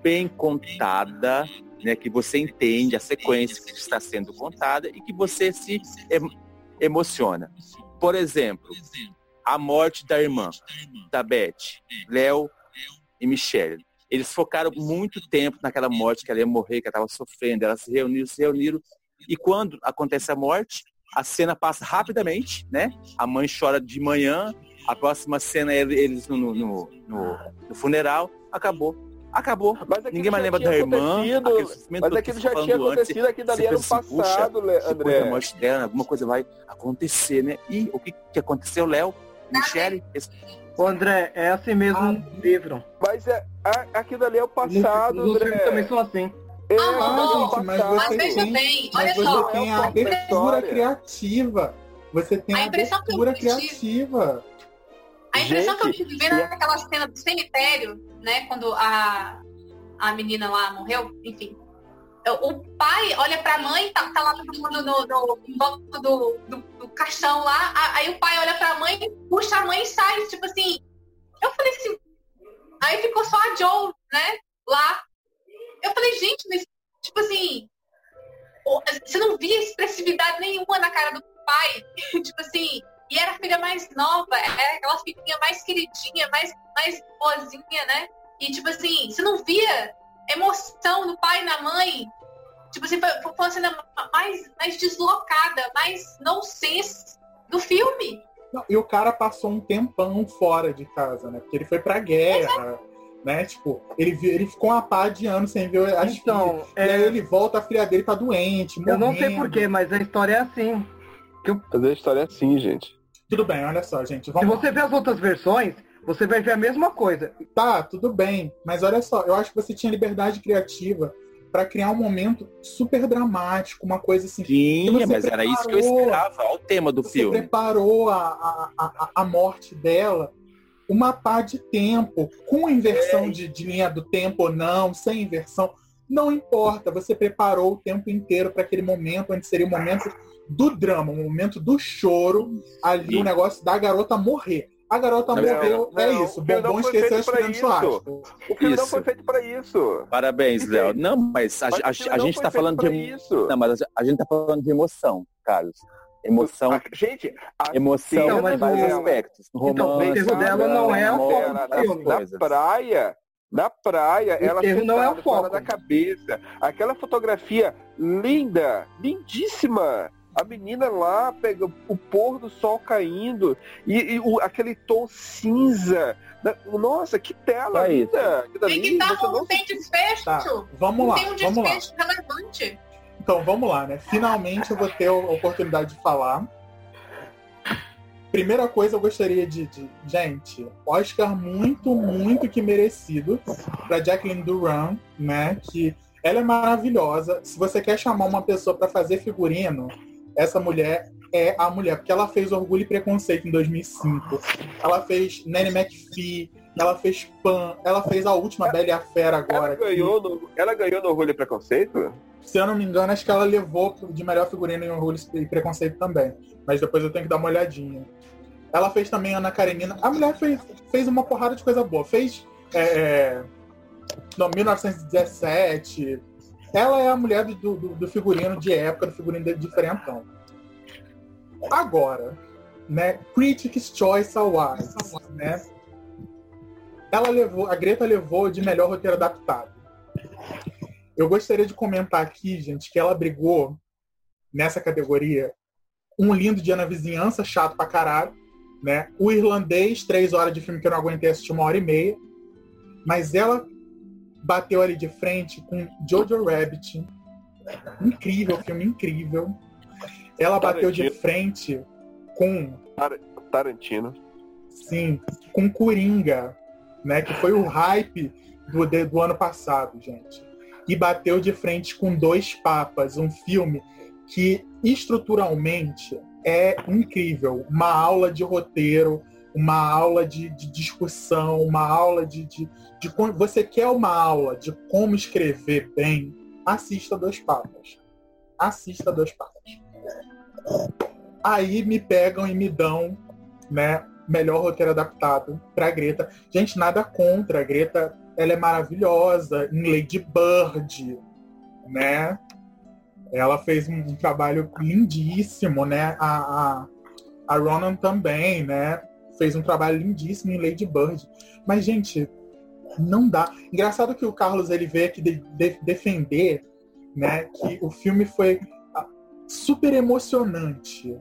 bem contada, né, que você entende a sequência que está sendo contada e que você se em- emociona. Por exemplo, a morte da irmã, da Beth, Léo e Michelle. Eles focaram muito tempo naquela morte que ela ia morrer, que ela estava sofrendo. Elas se reuniram, se reuniram. E quando acontece a morte, a cena passa rapidamente, né? A mãe chora de manhã, a próxima cena é eles no, no, no- no- no funeral, acabou. Acabou. Mas Ninguém mais lembra da irmã. Mas aquilo que já você tinha antes, acontecido aqui dali puxa, passado, da André. morte dela, alguma coisa vai acontecer, né? E o que, que aconteceu, Léo? Michele? Esse- Ô, André, é assim mesmo Ah. livro. Mas é, a- aquilo ali é o passado, André. também são assim. É, Ah, mas é gente, mas passado. Mas Você veja tem- bem, Mas olha você só. tem é a uma abertura criativa. Você tem A a impressão que eu abertura tive- criativa. A impressão que eu Gente, tive vendo naquela cena do cemitério, né? Quando a, a menina lá morreu, enfim. O pai olha pra mãe, tá, tá lá todo mundo no, no, em volta do, do, do caixão lá. Aí o pai olha pra mãe, puxa a mãe e sai, tipo assim. Eu falei assim. Aí ficou só a Joe, né? Lá. Eu falei, gente, mas, tipo assim. Você não via expressividade nenhuma na cara do pai. tipo assim. E era a filha mais nova, era aquela filhinha mais queridinha, mais, mais boazinha, né? E tipo assim, você não via emoção no pai e na mãe. Tipo assim, foi, foi uma cena mais, mais deslocada, mais nonsense do filme. Não, e o cara passou um tempão fora de casa, né? Porque ele foi pra guerra, né? Tipo, ele, ele ficou uma pá de anos sem ver as filhas. Então, E aí é, ele volta, a filha dele tá doente, eu não sei morrendo. porquê, mas a história é assim. Mas a história é assim, gente. Tudo bem, olha só, gente. Se Vamos você vê as outras versões, Você vai ver a mesma coisa. Tá, tudo bem. Mas olha só, eu acho que você tinha liberdade criativa para criar um momento super dramático, uma coisa assim. Sim, você mas era isso que eu esperava. Olha o tema do Você filme. preparou a, a, a, a morte dela uma pá de tempo, com inversão de, de linha do tempo ou não, sem inversão. Não importa, você preparou o tempo inteiro para aquele momento, onde seria o momento do drama, o momento do choro, ali Sim. o negócio da garota morrer. A garota Não, morreu, não, é isso. o Bombom não foi esqueceu feito as churrasco. O filme não Isso. foi feito pra isso. Parabéns? Léo. Não, mas a, Mas a- a gente tá feito falando de. isso. Não, mas a, a gente tá falando de emoção, Carlos. Emoção, A- gente, a emoção Não, em mas vários o- aspectos. Então, o Romance, erro dela não é o foco do essas filme. na praia, na praia, ela não é o foco. da cabeça. Aquela fotografia linda, lindíssima. A menina lá pega o pôr do sol caindo e, e o- aquele tom cinza. Da- Nossa, que tela isso. linda! Tem que tá, você não tem desfecho. Tá, vamos não lá, tem um vamos lá. desfecho relevante. Então, vamos lá, né? Finalmente eu vou ter a oportunidade de falar. Primeira coisa, eu gostaria de, de- Gente, Oscar muito, muito que merecido para Jacqueline Duran, né? Que ela é maravilhosa. Se você quer chamar uma pessoa para fazer figurino, essa mulher é a mulher, porque ela fez Orgulho e Preconceito em 2005. Ela fez Nanny McPhee, ela fez Pan, ela fez a última Bela e a Fera agora. Ela que- ganhou, no, ela ganhou no Orgulho e Preconceito? se eu não me engano, acho que ela levou de melhor figurino em Orgulho e Preconceito também. Mas depois eu tenho que dar uma olhadinha. Ela fez também Ana Karenina. A mulher fez, fez uma porrada de coisa boa. Fez é, é, no, 1917. Ela é a mulher do, do, do figurino de época, do figurino de diferentão. Agora, né? Critics' Choice Awards, né? Ela levou, a Greta levou de melhor roteiro adaptado. Eu gostaria de comentar aqui, gente, que ela brigou nessa categoria um lindo dia na vizinhança, chato pra caralho, né? O irlandês, três horas de filme que eu não aguentei assistir uma hora e meia. Mas ela bateu ali de frente com Jojo Rabbit. Incrível, filme incrível. Ela bateu de Tarantino. frente com Tarantino. Sim, com Coringa, né? Que foi o hype do, do ano passado, gente. E bateu de frente com Dois Papas, um filme que estruturalmente é incrível. Uma aula de roteiro, uma aula de, de discussão, uma aula de, de, de. Você quer uma aula de como escrever bem? Assista Dois Papas. Assista Dois Papas. Aí me pegam e me dão, né? Melhor roteiro adaptado pra Greta. Gente, nada contra. A Greta, ela é maravilhosa em Lady Bird, né? Ela fez um, um trabalho lindíssimo, né? A, a, a Ronan também, né? Fez um trabalho lindíssimo em Lady Bird. Mas, gente, não dá. Engraçado que o Carlos ele veio aqui de- de- defender, né? Que o filme foi ah, super emocionante.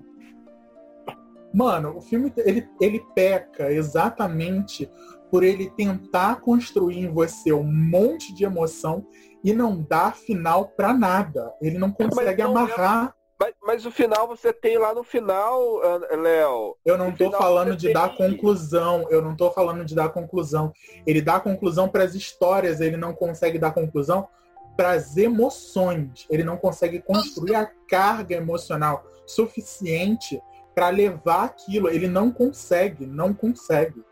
Mano, o filme ele, ele peca exatamente por ele tentar construir em você um monte de emoção e não dar final pra nada. Ele não consegue não é- amarrar. Mas, mas o final você tem lá no final, Léo. Eu não final falando de dar tem- conclusão. Eu não tô falando de dar conclusão. Ele dá conclusão para as histórias, ele não consegue dar conclusão para as emoções. Ele não consegue construir a carga emocional suficiente para levar aquilo. Ele não consegue, não consegue.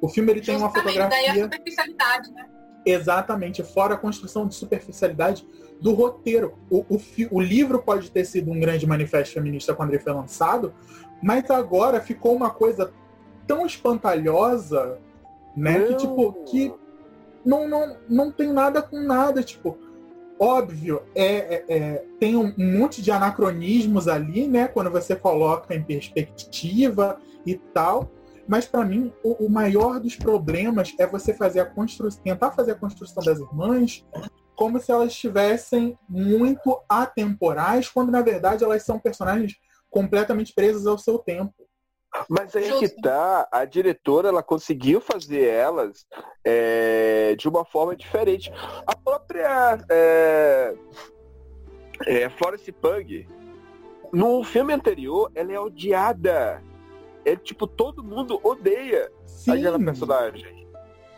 O filme ele tem uma Justamente, daí a fotografia superficialidade, né? exatamente fora a construção de superficialidade do roteiro. O, o, o livro pode ter sido um grande manifesto feminista quando ele foi lançado, mas agora ficou uma coisa tão espantalhosa, né? Que tipo, que não, não, não tem nada com nada, tipo. Óbvio, é, é- é, tem um, monte de anacronismos ali, né? Quando você coloca em perspectiva e tal. Mas para mim, o, o maior dos problemas é você fazer a construção, tentar fazer a construção das irmãs como se elas estivessem muito atemporais, quando na verdade elas são personagens completamente presas ao seu tempo. Mas aí Justo. que tá, a diretora ela conseguiu fazer elas é, de uma forma diferente. A própria é, é, Florence Pug, no filme anterior, ela é odiada. é tipo, todo mundo odeia Sim. aquela personagem.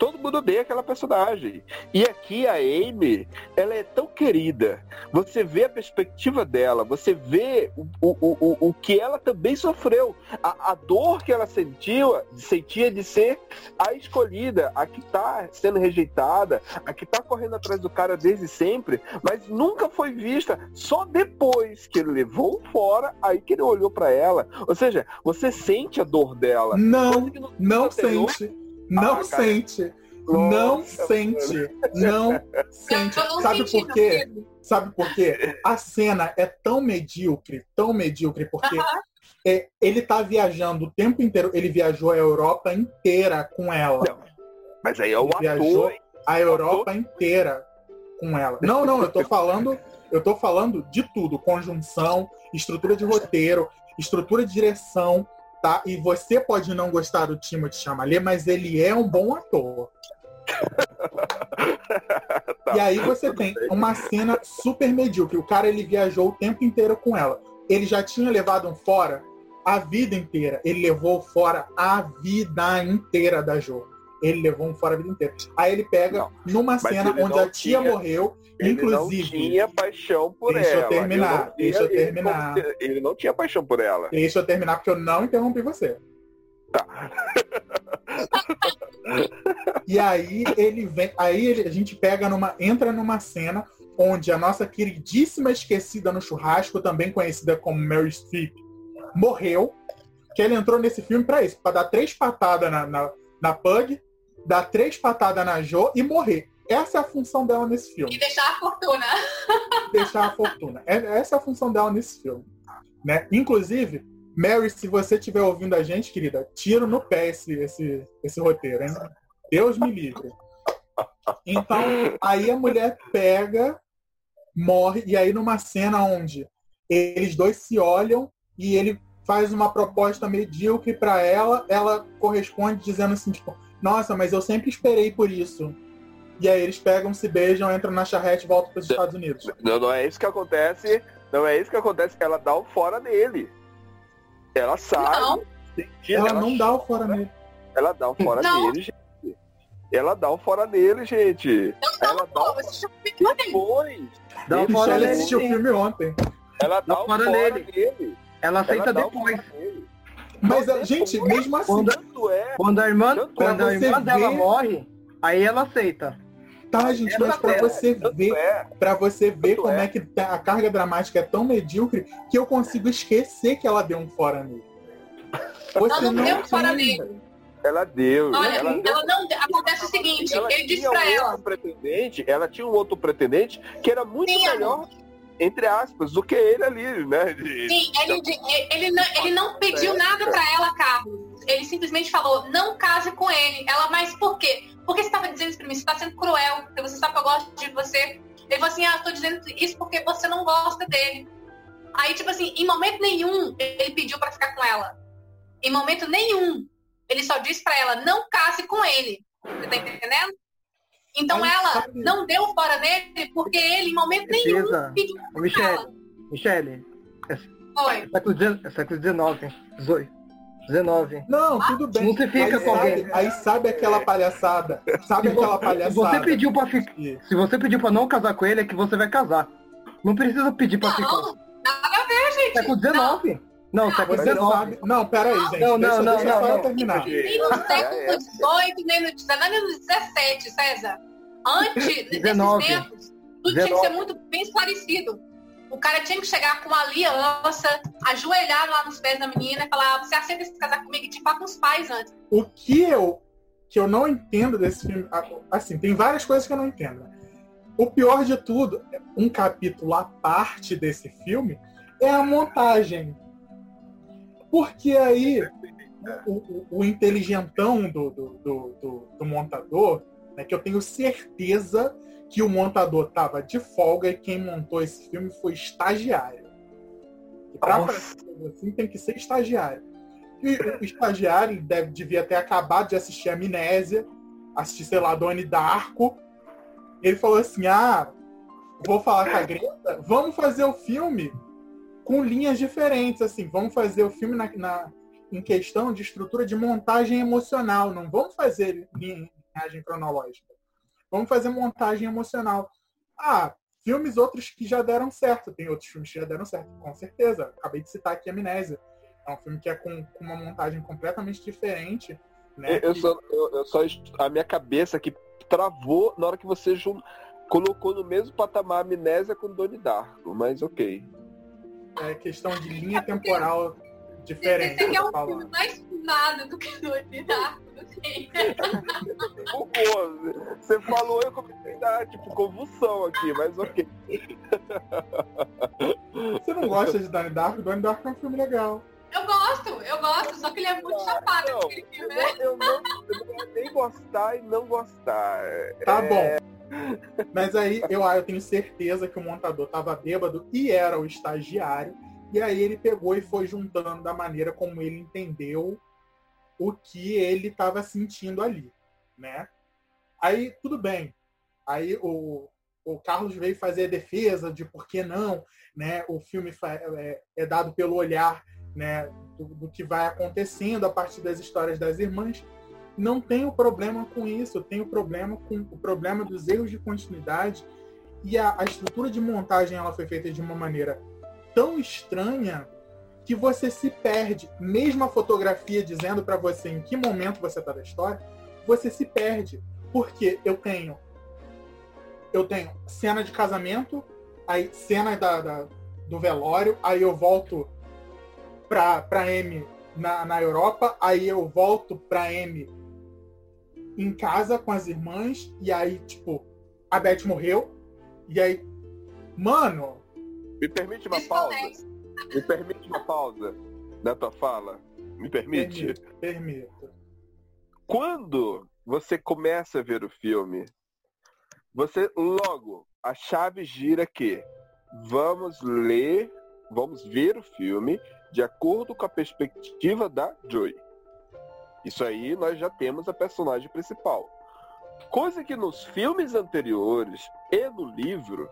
Todo mundo odeia aquela personagem. E aqui a Amy, ela é tão querida. Você vê a perspectiva dela, você vê o, o, o, o que ela também sofreu. A, a dor que ela sentiu, sentia de ser a escolhida, a que tá sendo rejeitada, a que tá correndo atrás do cara desde sempre, mas nunca foi vista. Só depois que ele levou fora, aí que ele olhou para ela. Ou seja, você sente a dor dela. Não, não anterior- sente. Não Ah, sente. Não Nossa, sente. Não sente. Não Sabe senti, por quê? Sabe por quê? A cena é tão medíocre, tão medíocre, porque Aham. é, ele tá viajando o tempo inteiro. Ele viajou a Europa inteira com ela. Não, Mas aí é o Ele viajou ator. a Europa inteira com ela. Não, não, eu tô falando, eu tô falando de tudo, conjunção, estrutura de roteiro, estrutura de direção, tá? E você pode não gostar do Timothée Chalamet, mas ele é um bom ator. Tá, E aí você tem uma cena super medíocre. O cara ele viajou o tempo inteiro com ela. Ele já tinha levado um fora a vida inteira. Ele levou fora a vida inteira da Jo. Ele levou um fora a vida inteira. Aí ele pega Não, numa cena onde a tia tinha- morreu, Ele inclusive. não tinha paixão por Deixa eu ela. terminar, Ele não deixa eu ele terminar. não- Ele não tinha paixão por ela. Deixa eu terminar porque eu não interrompi você. E aí ele vem, aí ele- a gente pega numa, entra numa cena onde a nossa queridíssima esquecida no churrasco, também conhecida como Mary Streep, morreu. Que ele entrou nesse filme pra isso, pra dar três patadas na, na, na Pug, dar três patadas na Jo e morrer. Essa é a função dela nesse filme E deixar a fortuna. deixar a fortuna. É- Essa é a função dela nesse filme. Né? Inclusive, Mary, se você estiver ouvindo a gente, querida, tiro no pé esse, esse, esse roteiro, hein? Deus me livre. Então, aí a mulher pega, morre, e aí numa cena onde eles dois se olham e ele faz uma proposta medíocre para ela, ela corresponde dizendo assim, tipo, nossa, mas eu sempre esperei por isso. E aí eles pegam, se beijam, entram na charrete e voltam para os Estados Unidos. Não, não é isso que acontece. Não é isso que acontece. Ela dá o fora nele. Ela sai. Não. sentindo, Ela não dá o fora nele. Ela dá o fora Não. nele, gente. Ela dá o fora nele, gente. Não, Ela dá o bem. depois. Dá um Michelle fora nele. assistiu o filme ontem. Ela dá Dá o fora fora nele. nele. Ela aceita Ela o depois. fora. Mas, gente, depois. mesmo assim, Quando- é. Quando a irmã, Tanto quando é a irmã dela morre, aí ela aceita. Tá, gente, mas pra Ela- você ver, é. para você ver Tanto como é. é que tá- a carga dramática é tão medíocre que eu consigo esquecer que ela deu um fora nele. Você Ela não deu um fora nele. Ela deu. Olha, ela ela, deu. não. Acontece o seguinte, Ela ele disse pra um ela. outro pretendente, ela tinha um outro pretendente que era muito Sim, melhor, entre aspas, do que ele ali, né? De- Sim, ele, ele, não, ele não pediu nada pra ela, Carlos. Ele simplesmente falou, não case com ele. Ela, mas por quê? Por que você estava dizendo isso pra mim? Você tá sendo cruel, porque você sabe que eu gosto de você. Ele falou assim, ah, eu tô dizendo isso porque você não gosta dele. Aí, tipo assim, em momento nenhum ele pediu pra ficar com ela. Em momento nenhum. Ele só disse pra ela, não case com ele. Você tá entendendo? Então ela sabe- não deu fora nele porque ele, em momento nenhum, Precisa. pediu Ô, pra Michele, ela. Michele, é século XIX, 18, 19. Não, tudo bem. Não se fica aí com sabe, alguém. Aí sabe aquela palhaçada. Sabe Se aquela você, se palhaçada. você pediu pra ficar, se você pediu pra não casar com ele, é que você vai casar. Não precisa pedir pra ficar. Não, nada a ver, gente. Século XIX. Não, século Você XIX. sabe. Não, peraí, gente. Não, não, deixa, não, deixa não, não. terminar. Nem no século XVIII, nem no XIX, nem no XVII, César. Antes desses 19. tempos, tudo tinha que 19. ser muito bem esclarecido. O cara tinha que chegar com uma aliança, ajoelhar lá nos pés da menina e falar, você aceita se casar comigo e te falar com os pais antes. O que eu que eu não entendo desse filme, assim, tem várias coisas que eu não entendo. O pior de tudo, um capítulo à parte desse filme é a montagem. Porque aí o, o- o inteligentão do, do, do- do- do montador, né, que eu tenho certeza que o montador estava de folga e quem montou esse filme foi estagiário. E coisa assim tem que ser estagiário. E o estagiário deve, devia ter acabado de assistir Amnésia, assistir, sei lá, Doni Darko. Ele falou assim: ah, vou falar com a Greta, vamos fazer o filme com linhas diferentes, assim, vamos fazer o filme na, na, em questão de estrutura de montagem emocional. Não vamos fazer linhagem cronológica. Vamos fazer montagem emocional. Ah, filmes outros que já deram certo. Tem outros filmes que já deram certo, com certeza. Acabei de citar aqui Amnésia. É um filme que é com, com uma montagem completamente diferente. Né? Eu, só, eu, eu só a minha cabeça que travou na hora que você jun... colocou no mesmo patamar Amnésia com Donnie Darko, mas ok. É questão de linha temporal diferente. Esse é um filme mais fumado do que Donnie Darko. Você falou, eu comecei a dar tipo convulsão aqui, mas ok. Você não gosta de Donnie Darko? Donnie Darko é um filme legal. Eu gosto, eu gosto, só que ele é muito chapado não, aquele filme, né? Eu não, eu não nem gostar e não gostar. Tá é... bom. Mas aí eu, eu tenho certeza que o montador tava bêbado e era o estagiário. E aí ele pegou e foi juntando da maneira como ele entendeu o que ele estava sentindo ali, né? Aí tudo bem. Aí o, o Carlos veio fazer a defesa de por que não, né? O filme é, é dado pelo olhar, né? Do, do, que vai acontecendo a partir das histórias das irmãs. Não tenho problema com isso. Eu tenho problema com o problema dos erros de continuidade e a, a estrutura de montagem ela foi feita de uma maneira tão estranha que você se perde. Mesmo a fotografia dizendo para você em que momento você está da história, você se perde. Porque eu tenho eu tenho cena de casamento, aí cena da, da do velório, aí eu volto pra, pra M na, na Europa, aí eu volto pra M em casa com as irmãs, e aí, tipo, a Beth morreu, e aí, mano. Me permite uma pausa? Me permite uma pausa na tua fala? Me permite? Permito. permito. Quando você começa a ver o filme, você logo a chave gira que vamos ler, vamos ver o filme de acordo com a perspectiva da Joy. Isso aí nós já temos a personagem principal. Coisa que nos filmes anteriores e no livro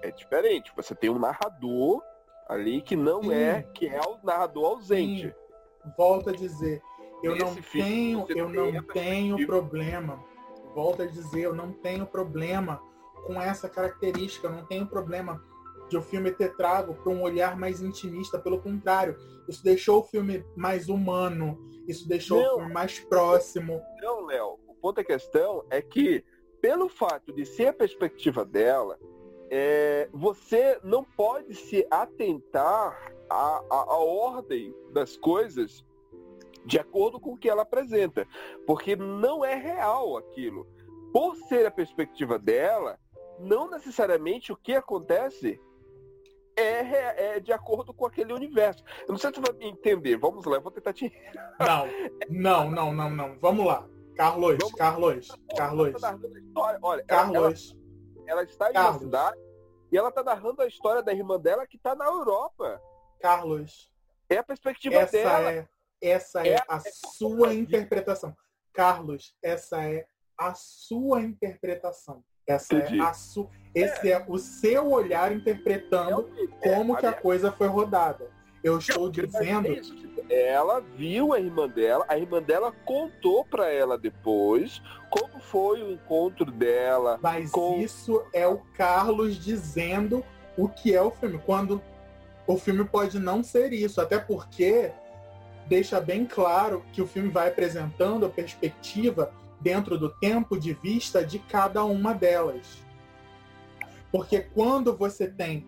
é diferente. Você tem um narrador ali que não Sim. é que é o narrador ausente. Sim. Volto a dizer, eu Nesse não tenho, eu não tenho problema. Volto a dizer, eu não tenho problema com essa característica, eu não tenho problema de o filme ter trago para um olhar mais intimista, pelo contrário, isso deixou o filme mais humano, isso deixou não. o filme mais próximo. Não, Léo, o ponto da questão é que pelo fato de ser a perspectiva dela, é, você não pode se atentar à, à, à, ordem das coisas de acordo com o que ela apresenta, porque não é real aquilo. Por ser a perspectiva dela, não necessariamente o que acontece é, é, de acordo com aquele universo. Eu não sei se você vai entender. Vamos lá, eu vou tentar te. Não, não, não, não, não. Vamos lá. Carlos, Vamos... Carlos, Carlos. Olha, Carlos. Ela, está em uma cidade e ela está narrando a história da irmã dela que está na Europa. Carlos. É a perspectiva essa dela. É, essa é, é a, a sua interpretação. Carlos, essa é a sua interpretação. Essa é a su... Esse é. é o seu olhar interpretando é, como que a coisa foi rodada. Eu estou dizendo. Tipo, ela viu a irmã dela, a irmã dela contou para ela depois como foi o encontro dela. Mas com... isso é o Carlos dizendo o que é o filme. Quando o filme pode não ser isso, até porque deixa bem claro que o filme vai apresentando a perspectiva dentro do tempo de vista de cada uma delas. Porque quando você tem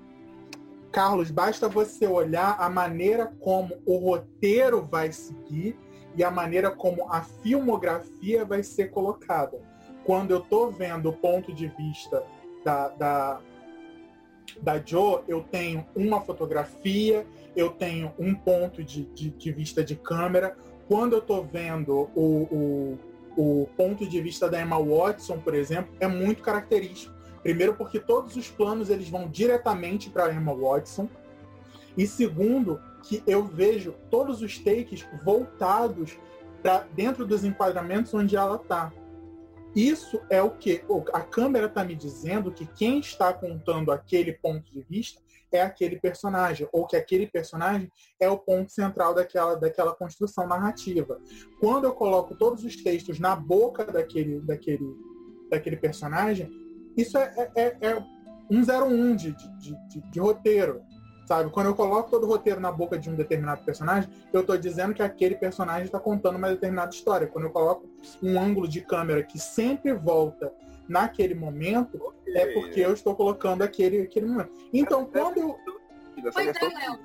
Carlos, basta você olhar a maneira como o roteiro vai seguir e a maneira como a filmografia vai ser colocada. Quando eu estou vendo o ponto de vista da, da, da Joe, eu tenho uma fotografia, eu tenho um ponto de, de, de vista de câmera. Quando eu estou vendo o, o, o ponto de vista da Emma Watson, por exemplo, é muito característico Primeiro, porque todos os planos eles vão diretamente para Emma Watson. E segundo, que eu vejo todos os takes voltados para dentro dos enquadramentos onde ela está. isso é o que a câmera está me dizendo que quem está contando aquele ponto de vista é aquele personagem, ou que aquele personagem é o ponto central daquela, daquela construção narrativa. Quando eu coloco todos os textos na boca daquele, daquele, daquele personagem, isso é, é, é, é um 01 de, de, de, de roteiro. Sabe? Quando eu coloco todo o roteiro na boca de um determinado personagem, eu estou dizendo que aquele personagem está contando uma determinada história. Quando eu coloco um ângulo de câmera que sempre volta naquele momento, é porque eu estou colocando aquele, aquele momento. Então, quando eu. Pois é, Léo.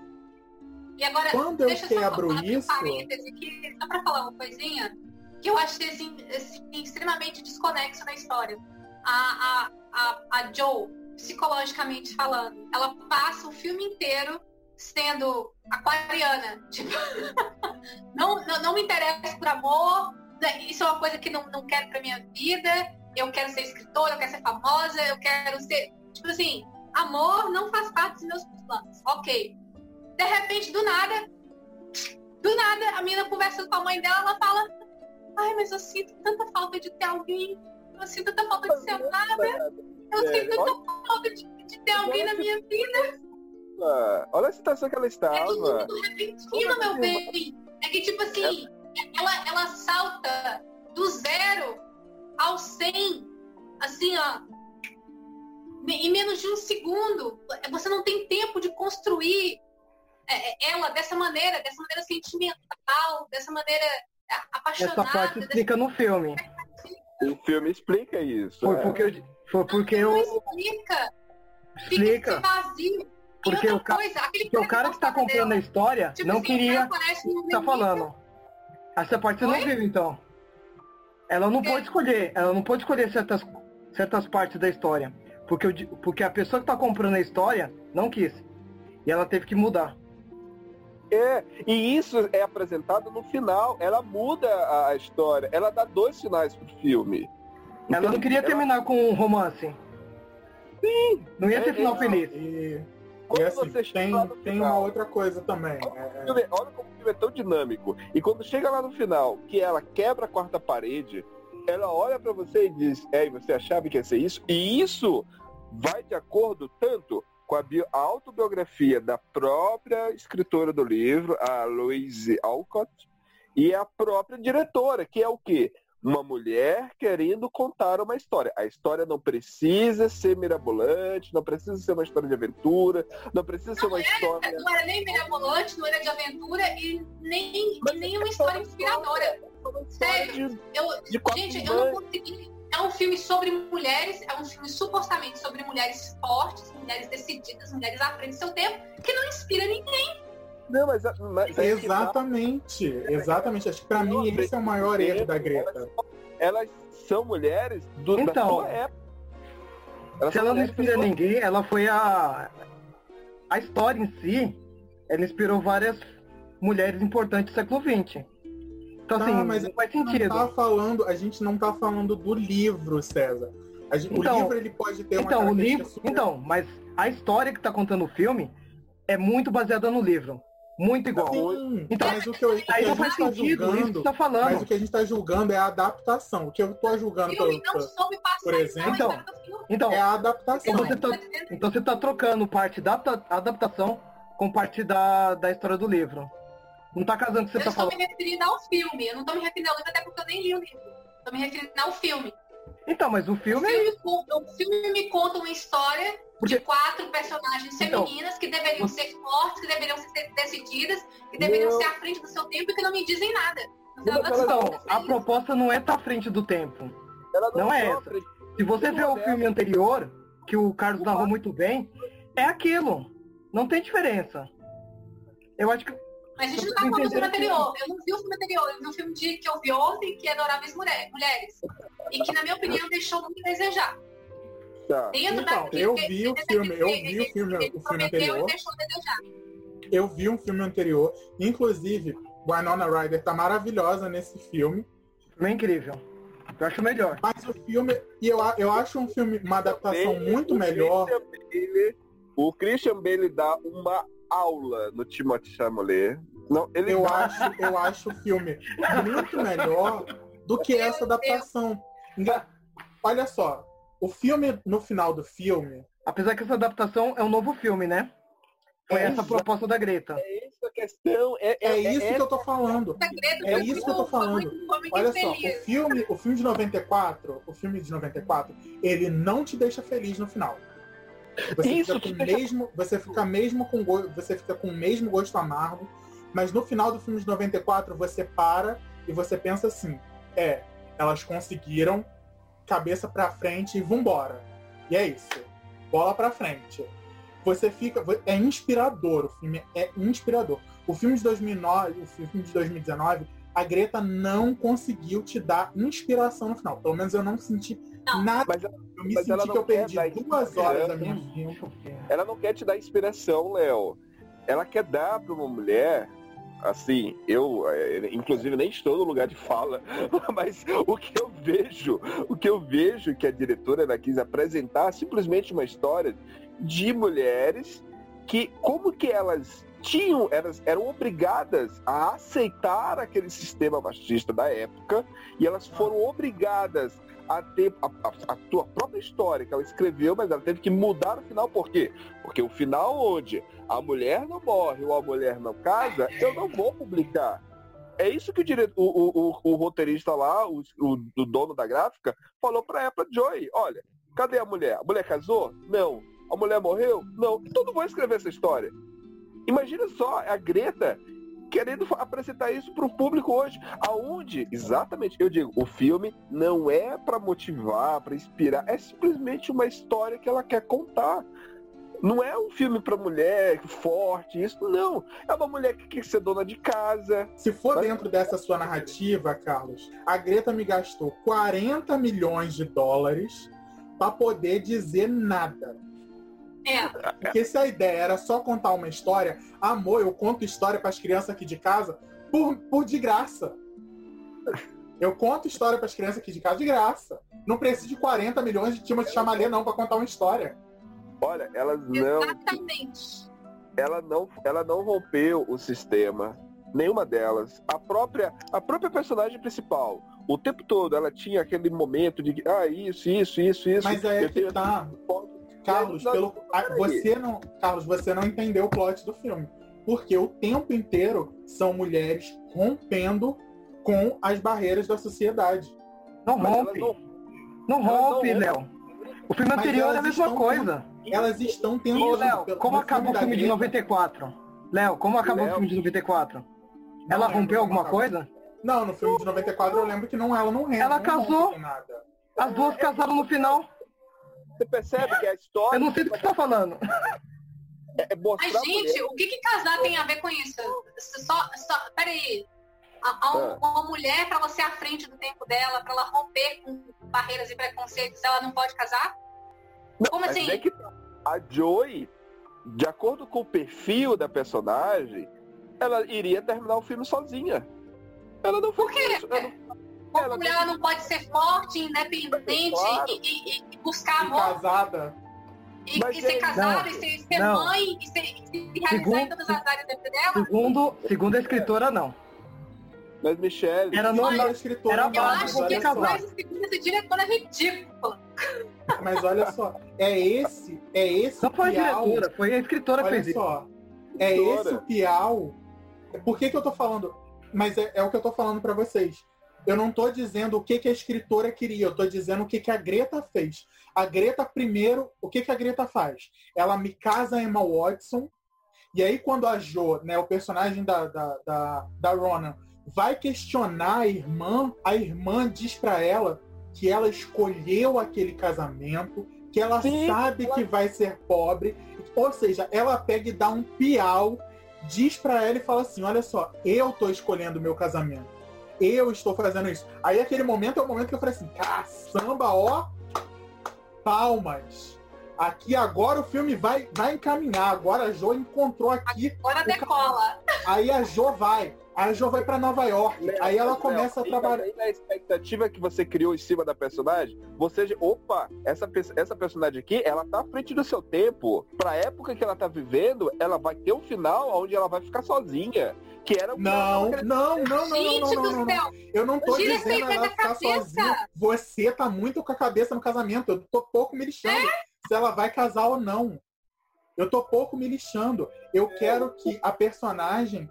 E agora, quando eu deixa quebro só isso. Aqui, só para falar uma coisinha que eu achei assim, assim, extremamente desconexo na história. A, a, a, a Joe, psicologicamente falando, ela passa o filme inteiro sendo aquariana. Tipo, não, não, não me interessa por amor, né, isso é uma coisa que não, não quero pra minha vida, eu quero ser escritora, eu quero ser famosa, eu quero ser. Tipo assim, amor não faz parte dos meus planos. Ok. De repente, do nada, do nada, a menina conversando com a mãe dela, ela fala: Ai, mas eu sinto tanta falta de ter alguém, eu sinto tanta falta de ser amada, eu É, sinto olha- tanta falta de, de ter alguém na minha vida. Olha a situação que ela É estava. muito repentino, meu bem. É que, tipo assim, ela, ela salta do zero ao 100, assim, ó, em menos de um segundo. Você não tem tempo de construir é, é, ela dessa maneira, dessa maneira sentimental, dessa maneira é, apaixonada. Essa parte dessa- explica no filme. O filme explica isso. Foi é. porque eu, foi porque não eu explica. Explica. vazio. Porque o ca- coisa, Porque o cara que está gostava comprando a história tipo não assim, queria tá falando. Essa parte você não Oi? viu, então. Ela não pode escolher, ela não pode escolher certas, certas partes da história. Porque, porque a pessoa que tá comprando a história não quis. E ela teve que mudar. É, e isso é apresentado no final. Ela muda a- a história. Ela dá dois finais pro filme. Ela não queria Ela- terminar com um romance. Sim! Não ia ter É, final é, feliz. E, Quando e assim, você chega tem, lá no tem final- uma outra coisa também. É, O filme- Olha como o filme é tão dinâmico. E quando chega lá no final, que ela quebra a quarta parede, ela olha pra você e diz: Ei, você achava que ia ser isso? E isso vai de acordo tanto com a, bio- a autobiografia da própria escritora do livro, a Louise Alcott, e a própria diretora, que é o quê? Uma mulher querendo contar uma história. A história não precisa ser mirabolante, não precisa ser uma história de aventura, não precisa ser uma história. Não era nem mirabolante, não era de aventura e nem, e nem uma história inspiradora. Sério, eu, gente, eu não consegui. É um filme sobre mulheres, é um filme supostamente sobre mulheres fortes, mulheres decididas, mulheres à frente do seu tempo, que não inspira ninguém. Não, mas, mas que tá. Exatamente, exatamente. Acho que pra mim esse é o maior erro da Greta. Elas são mulheres do, da Então, sua época. Elas Se ela não inspira da ninguém, ela foi a. A história em si, ela inspirou várias mulheres importantes do século XX. Então, Tá, assim, mas não faz Não sentido. tá falando, a gente não tá falando do livro, César. A gente- Então- o livro ele pode ter uma Então, o livro. super- Então, mas a história que tá contando o filme é muito baseada no livro. Muito igual. Sim, Então, mas o que, eu, o que Aí não gente faz tá sentido isso que julgando, você tá mas falando. o que a gente tá julgando é a adaptação. O que eu tô julgando pelo, não por exemplo, Então. Então, é a adaptação. então, você tá, então você tá trocando parte da adapta- adaptação com parte da, da história do livro. Não tá casando o que você Eu tá estou falando. me referindo ao filme, eu não estou me referindo ao livro, até porque eu nem li o livro. Estou me referindo ao filme. Então, mas o O filme é filme, conta- o filme me conta uma história Porque- de quatro personagens Então, femininas que deveriam você- ser fortes, que deveriam ser decididas, que deveriam Não. ser à frente do seu tempo e que não me dizem nada. Não, Então, contas, é a proposta não é estar à frente do tempo. Ela Não é sofre. Se você Não vê o filme anterior, que o Carlos narrou muito bem, é aquilo. Não tem diferença. Eu acho que. Mas a gente não tá falando do filme anterior. Eu não vi o filme anterior, eu vi um filme de, que eu vi ontem, que é Adoráveis Mulher- Mulheres. E que, na minha opinião, deixou muito a desejar. Tá. Dentro Então, daquilo eu vi o dentro filme, eu vi o filme- o filme anterior. Eu vi um filme anterior, inclusive, Winona Ryder tá maravilhosa nesse filme, é incrível. Eu acho melhor. mas o filme, e eu, eu acho um filme, uma adaptação Bale- muito o melhor. Christian Bale- o Christian Bale dá uma aula no Timothée Chalamet. Não, ele Eu dá- acho, eu acho o filme muito melhor do que essa adaptação. Olha só, o filme, no final do filme, Apesar que essa adaptação é um novo filme, né? Foi É, essa a proposta da Greta. É isso a questão. É, é isso que eu tô falando. É isso que eu tô falando. Olha só, o filme, o filme de 94, o filme de 94, ele não te deixa feliz no final. Você Isso, fica com mesmo, você fica mesmo com go- você fica com o mesmo gosto amargo, mas no final do filme de 94 você para e você pensa assim, é, elas conseguiram cabeça pra frente e vambora. E é isso. Bola pra frente. Você fica é inspirador, o filme é inspirador. O filme de 2009, o filme de 2019 a Greta não conseguiu te dar inspiração no final. Pelo menos eu não senti Não. nada. Mas ela- eu me senti que eu perdi duas horas da minha vida. Ela não quer te dar inspiração, Léo. Ela quer dar para uma mulher, assim, eu, eh, inclusive, nem estou no lugar de fala, mas o que eu vejo, o que eu vejo que a diretora ela quis apresentar simplesmente uma história de mulheres que, como que elas tinham, elas eram obrigadas a aceitar aquele sistema machista da época e elas foram obrigadas a ter a, a- a sua própria história que ela escreveu, mas ela teve que mudar o final, por quê? Porque o final onde a mulher não morre ou a mulher não casa, eu não vou publicar. É isso que o, dire... o, o, o, roteirista lá, o, o, dono da gráfica, falou ela, pra Joy, olha, cadê a mulher? A mulher casou? Não. A mulher morreu? Não. Então não vou escrever essa história. Imagina só a Greta querendo apresentar isso para o público hoje, aonde exatamente eu digo, o filme não é para motivar, para inspirar, é simplesmente uma história que ela quer contar. Não é um filme para mulher forte, isso não. É uma mulher que quer ser dona de casa. Se for Mas- dentro dessa sua narrativa, Carlos, a Greta me gastou 40 milhões de dólares para poder dizer nada. É, Porque se a ideia era só contar uma história, amor, eu conto história para as crianças aqui de casa por, por de graça. Eu conto história para as crianças aqui de casa de graça. Não preciso de 40 milhões de Timothée Chalamet não para contar uma história. Olha, elas não, exatamente. ela não, ela não rompeu o sistema. Nenhuma delas. A própria, a própria personagem principal. O tempo todo ela tinha aquele momento de ah, isso, isso, isso, isso. Mas aí é que tenho- tá. Carlos, Não, pelo, você não, Carlos, você não entendeu o plot do filme. Porque o tempo inteiro são mulheres rompendo com as barreiras da sociedade. Não Mas rompe. não- Não rompe. Léo. O filme anterior é a mesma coisa. Elas estão tendo. Ô, Léo, pelo- como acabou o filme de Greta- 94? Léo, como acabou Léo. o filme de 94? Não Ela rompeu alguma coisa? Não, no filme de 94 eu lembro que não, ela não. Ela não casou. As duas casaram no final. Você percebe que a história Eu não sei do que você tá falando. é mostrar Mas, gente, o que, que casar tem a ver com isso? Só, só, peraí. A, a um- Ah. uma mulher, pra você à frente do tempo dela, pra ela romper com barreiras e preconceitos, ela não pode casar? Não, Como assim? é que a Joy, de acordo com o perfil da personagem, ela iria terminar o filme sozinha. Ela não Por fez quê? isso. Uma ela mulher não pode ser forte, independente Claro. e, e- e buscar E amor. casada. E, Mas e ser é- casada, não, e ser, ser não. mãe, e, ser, e se realizar Segundo- em todas as áreas da vida dela. Segundo, segundo a escritora, não. mas Michelle, Era Não, normal. é escritora, era não, Eu acho que olha você as só. casar. coisas segundo esse diretor é ridículo. Mas olha só, é esse, é esse Não foi a diretora, foi a escritora que Olha fez isso. só, é Escritora. esse o piau. Por que, que eu tô falando? Mas é, é o que eu tô falando pra vocês. Eu não tô dizendo o que, que a escritora queria, eu tô dizendo o que, que a Greta fez. A Greta, primeiro, o que, que a Greta faz? Ela me casa a Emma Watson, e aí quando a Jo, né, o personagem da, da, da, da Ronan, vai questionar a irmã, a irmã diz pra ela que ela escolheu aquele casamento, que ela Sim, sabe ela- que vai ser pobre, ou seja, ela pega e dá um piau, diz pra ela e fala assim: olha só, eu tô escolhendo o meu casamento. Eu estou fazendo isso. Aí aquele momento é o momento que eu falei assim, caçamba, ó, palmas. Aqui agora o filme vai, vai encaminhar. Agora a Jo encontrou aqui. Agora decola. Aí a Jo vai. A Jo vai pra Nova York. Léo, aí ela Léo, começa a trabalhar. também na expectativa que você criou em cima da personagem, você opa, essa, essa personagem aqui, ela tá à frente do seu tempo. Pra época que ela tá vivendo, ela vai ter um final onde ela vai ficar sozinha. Que era o Não, não, não, não, não, Gente não, não, do não, não. céu! Eu não tô Gira dizendo ela da ficar cabeça. sozinha. Você tá muito com a cabeça no casamento. Eu tô pouco me lixando se ela vai casar ou não. Eu tô pouco me lixando. Eu quero que a personagem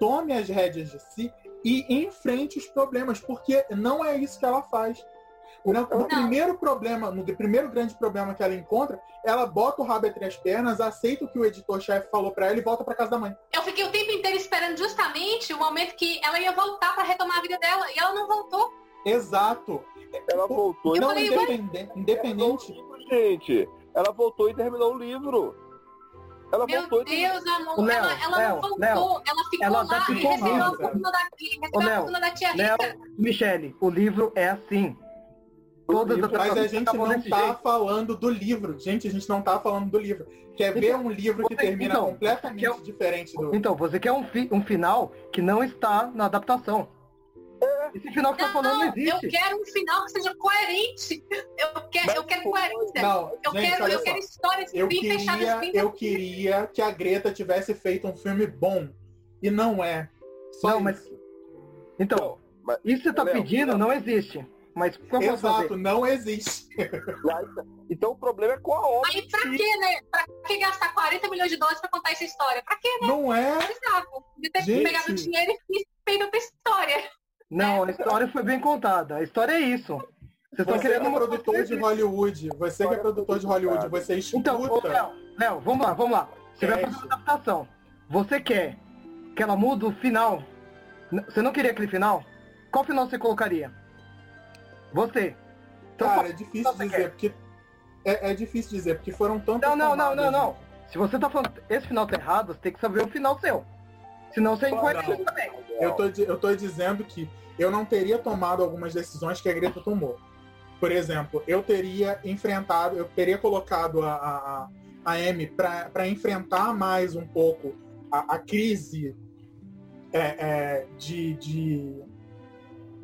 tome as rédeas de si e enfrente os problemas, porque não é isso que ela faz. No, no primeiro problema, no primeiro grande problema que ela encontra, ela bota o rabo entre as pernas, aceita o que o editor-chefe falou pra ela e volta pra casa da mãe. Eu fiquei o tempo inteiro esperando justamente o momento que ela ia voltar pra retomar a vida dela. E ela não voltou. Exato. Ela voltou e Não falei, independente, independente. gente. Ela voltou e terminou o livro. Ela Meu voltou e Deus, amor. Ô, Léo, ela ela Léo, não voltou. Léo, ela ficou ela lá, adaptou recebeu a fortuna da, recebeu Ô, a Léo, fortuna da tia Léo, Rita. Michele, o livro é assim. Todas as Mas a gente não tá jeito. falando do livro. Gente, a gente não tá falando do livro. Quer ver Então, um livro que termina então, completamente que eu- diferente do. Então, você quer um, fi- um final que não está na adaptação. Esse final que você tá falando não Não, eu existe. quero um final que seja coerente. Eu quero, eu quero coerência. Não, Eu gente, quero, eu só. quero histórias Eu bem fechadas, queria, bem eu queria que a Greta tivesse feito um filme bom. E não é. Só Não, mas- isso. Então, mas- isso que você tá Léo, pedindo não existe. Mas o que? Exato, não existe. Então o problema é com a obra. Aí pra quê, né? Pra que gastar 40 milhões de dólares pra contar essa história? Pra quê, né? Não é. Precisava de ter Gente. pegado o dinheiro e feito outra história. Não, a história foi bem contada. A história é isso. Vocês estão Você que querendo é produtor de Hollywood. Você que é produtor de Hollywood. Você Então, ô, escuta. Léo, Léo, vamos lá, vamos lá. Você vai fazer uma adaptação. Você quer que ela mude o final? Você não queria aquele final? Qual final você colocaria? Você. Então, Cara, é difícil dizer, porque. É, é difícil dizer, porque foram tantas. Não, não, não, não, não. Se você tá falando esse final tá errado, você tem que saber o final seu. Senão você é incoerente também. Eu tô, eu tô dizendo que eu não teria tomado algumas decisões que a Greta tomou. Por exemplo, eu teria enfrentado, eu teria colocado a, a, a- a Amy para enfrentar mais um pouco a, a crise é, é, de, de,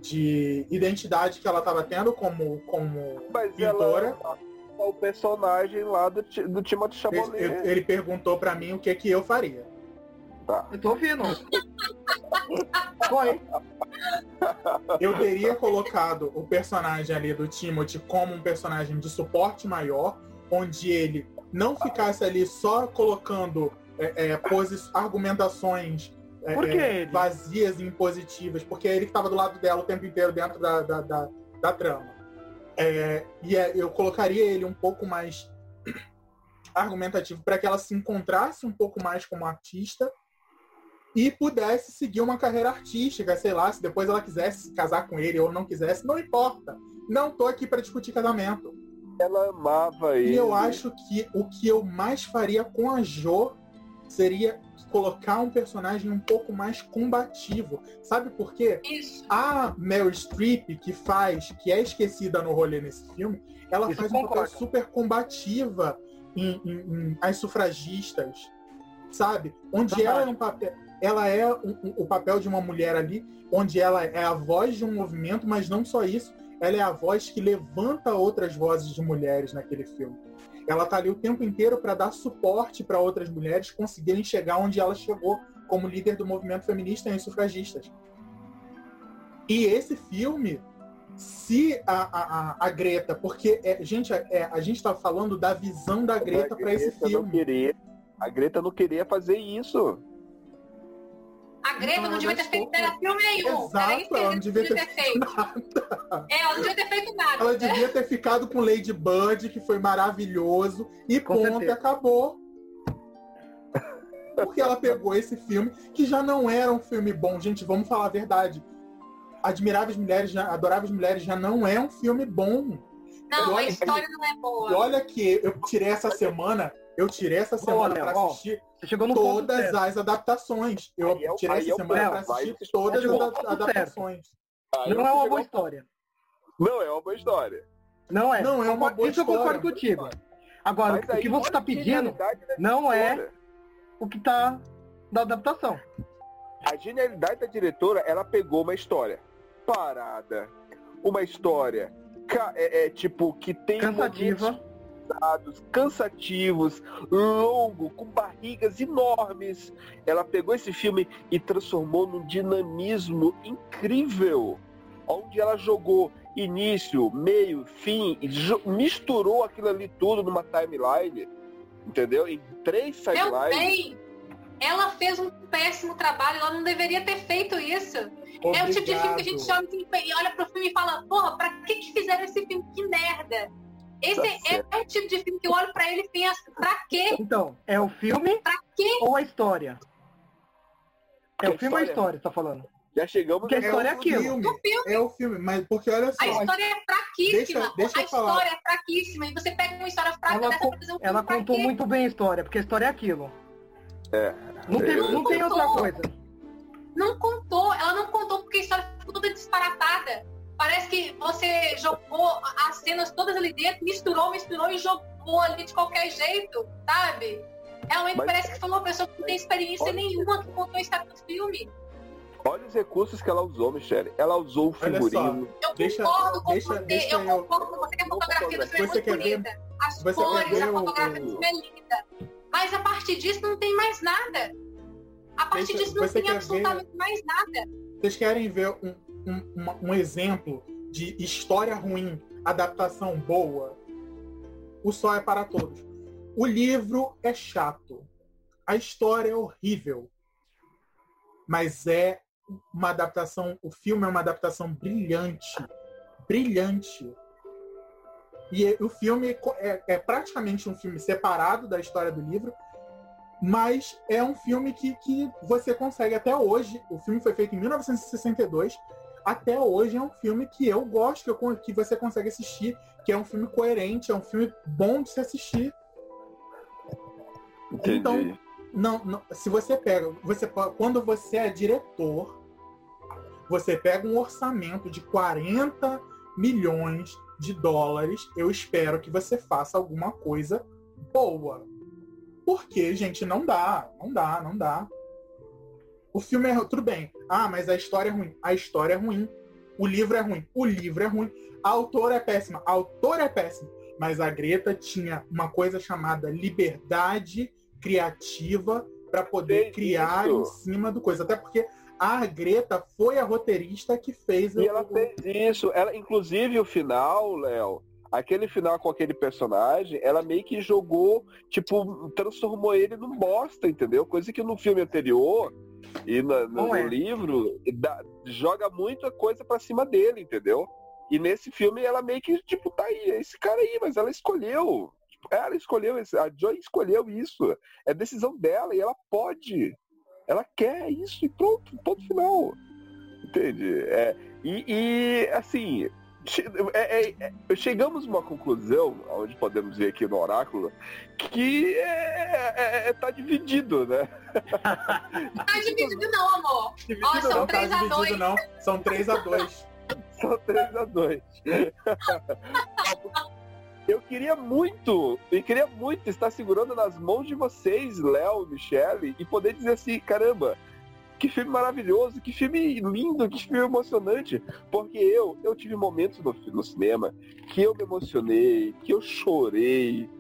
de identidade que ela estava tendo como, como Mas pintora. ela é o personagem lá do, do Timothy Ele, Chalamet. ele- ele perguntou para mim o que, que eu faria. Tá. Eu tô ouvindo. Foi. Eu teria colocado o personagem ali do Timothy como um personagem de suporte maior, onde ele não ficasse ali só colocando é, é, argumentações Por que é, ele? vazias e impositivas, porque é ele que estava do lado dela o tempo inteiro dentro da, da, da, da trama. É, e é, eu colocaria ele um pouco mais argumentativo para que ela se encontrasse um pouco mais como artista e pudesse seguir uma carreira artística, sei lá, se depois ela quisesse casar com ele ou não quisesse, não importa. Não tô aqui para discutir casamento. Ela amava ele. E eu acho que o que eu mais faria com a Jo seria colocar um personagem um pouco mais combativo. Sabe por quê? Isso. A Meryl Streep, que faz, que é esquecida no rolê nesse filme, ela Isso faz um papel concordo. super combativa em, em- em as sufragistas, sabe? Onde ela é um papel, ela é um- um- o papel de uma mulher ali, onde ela é a voz de um movimento, mas não só isso, ela é a voz que levanta outras vozes de mulheres naquele filme. Ela tá ali o tempo inteiro para dar suporte para outras mulheres conseguirem chegar onde ela chegou como líder do movimento feminista e sufragistas. E esse filme, se a, a, a- Greta, porque, é, gente, é, a gente tá falando da visão da Greta para esse filme. queria, a Greta não queria fazer isso. A Greta Então, não devia ter feito filme nenhum. Exato, ela ela não devia ter feito. É, ela não devia ter feito nada. Ela devia ter ficado com Lady Bird, que foi maravilhoso, e Com ponto, certeza. acabou. Porque ela pegou esse filme, que já não era um filme bom. Gente, vamos falar a verdade. Admiráveis Mulheres, já, Adoráveis Mulheres já não é um filme bom. Não, a Olha- história não é E boa. olha que eu tirei essa semana, eu tirei essa semana Léo, para ó, assistir Você chegou todas as adaptações. Eu Aí é tirei aí essa é semana Léo, para assistir vai- todas as adaptações. Não é uma chegou- boa história. Não, é uma boa história. Não é. Não é uma boa Isso eu concordo história. contigo. Agora, o que você tá a pedindo da não é história. o que tá da adaptação. a genialidade da diretora, ela pegou uma história parada, uma história é, é, tipo que tem Cansativa. momentos pesados, cansativos, longo, com barrigas enormes. Ela pegou esse filme e transformou num dinamismo incrível, onde ela jogou início, meio, fim, e misturou aquilo ali tudo numa timeline, entendeu? Em três timelines. ela fez um péssimo trabalho, ela não deveria ter feito isso. É o tipo de filme que a gente Obrigado. olha, e olha pro filme e fala, porra, pra que que fizeram esse filme? Que merda! Esse Tá é, é o tipo de filme que eu olho pra ele e penso, pra quê? Então, é o filme Pra quê? ou a história? É o filme ou a história? você tá falando? Já chegamos Porque a É história é o aquilo. filme, O filme. é o filme, mas porque olha só, A história é fraquíssima. Deixa- deixa a falar. história é fraquíssima. E você pega uma história fraca Ela, dessa co- um filme ela pra contou quê? muito bem a história, porque a história é aquilo. É. Não tem, Eu- não tem outra coisa. Não contou, ela não contou porque a história ficou toda disparatada. Parece que você jogou as cenas todas ali dentro, misturou, misturou e jogou ali de qualquer jeito, sabe? Realmente Mas- parece que foi uma pessoa que não tem experiência Olha- nenhuma que contou a história do filme. Olha os recursos que ela usou, Michelle. Ela usou o figurino. Eu Deixa- concordo com deixa- você, deixa eu eu- concordo com você que a fotografia do filme é muito ver- bonita. As cores, ver a fotografia do filme é linda. Mas a partir disso não tem mais nada. A partir Deixa- disso não tem absolutamente mais nada. Vocês querem ver um, um, um exemplo de história ruim, adaptação boa? O Sol é para Todos. O livro é chato. A história é horrível. Mas é uma adaptação, o filme é uma adaptação brilhante. Brilhante. E é- o filme é, é praticamente um filme separado da história do livro, mas é um filme que, que você consegue até hoje. O filme foi feito em 1962. Até hoje é um filme que eu gosto, que, eu que você consegue assistir, que é um filme coerente, é um filme bom de se assistir. Entendi. Então, Não, não, se você pega, você quando você é diretor, você pega um orçamento de 40 milhões de dólares, eu espero que você faça alguma coisa boa. Porque, gente, não dá, não dá, não dá. O filme é tudo bem. Ah, mas a história é ruim. A história é ruim. O livro é ruim. O livro é ruim. A autora é péssima. A autora é péssima. Mas a Greta tinha uma coisa chamada liberdade criativa para poder Fez criar isso. em cima do coisa. Até porque a Greta foi a roteirista que fez E o- ela fez isso. Ela, inclusive, o final, Léo, aquele final com aquele personagem, ela meio que jogou, tipo, transformou ele num bosta, entendeu? Coisa que no filme anterior e no, no é. livro dá- joga muita coisa pra cima dele, entendeu? E nesse filme ela meio que, tipo, tá aí, é esse cara aí, mas ela escolheu. Tipo, ela escolheu, a Joy escolheu isso. É decisão dela e ela pode. Ela quer isso e pronto, ponto final. Entende? É, e, e, assim, é- é- é- chegamos a uma conclusão, onde podemos ver aqui no oráculo, que é, é- é- tá dividido, né? Não tá dividido não, amor. Dividido Ó, são não, tá três a dividido dois. não. São 3 a 2 São 3 a 2 Eu queria muito, eu queria muito estar segurando nas mãos de vocês, Léo, Michele, e poder dizer assim, caramba, que filme maravilhoso, que filme lindo, que filme emocionante. Porque eu, eu tive momentos no, no cinema que eu me emocionei, que eu chorei,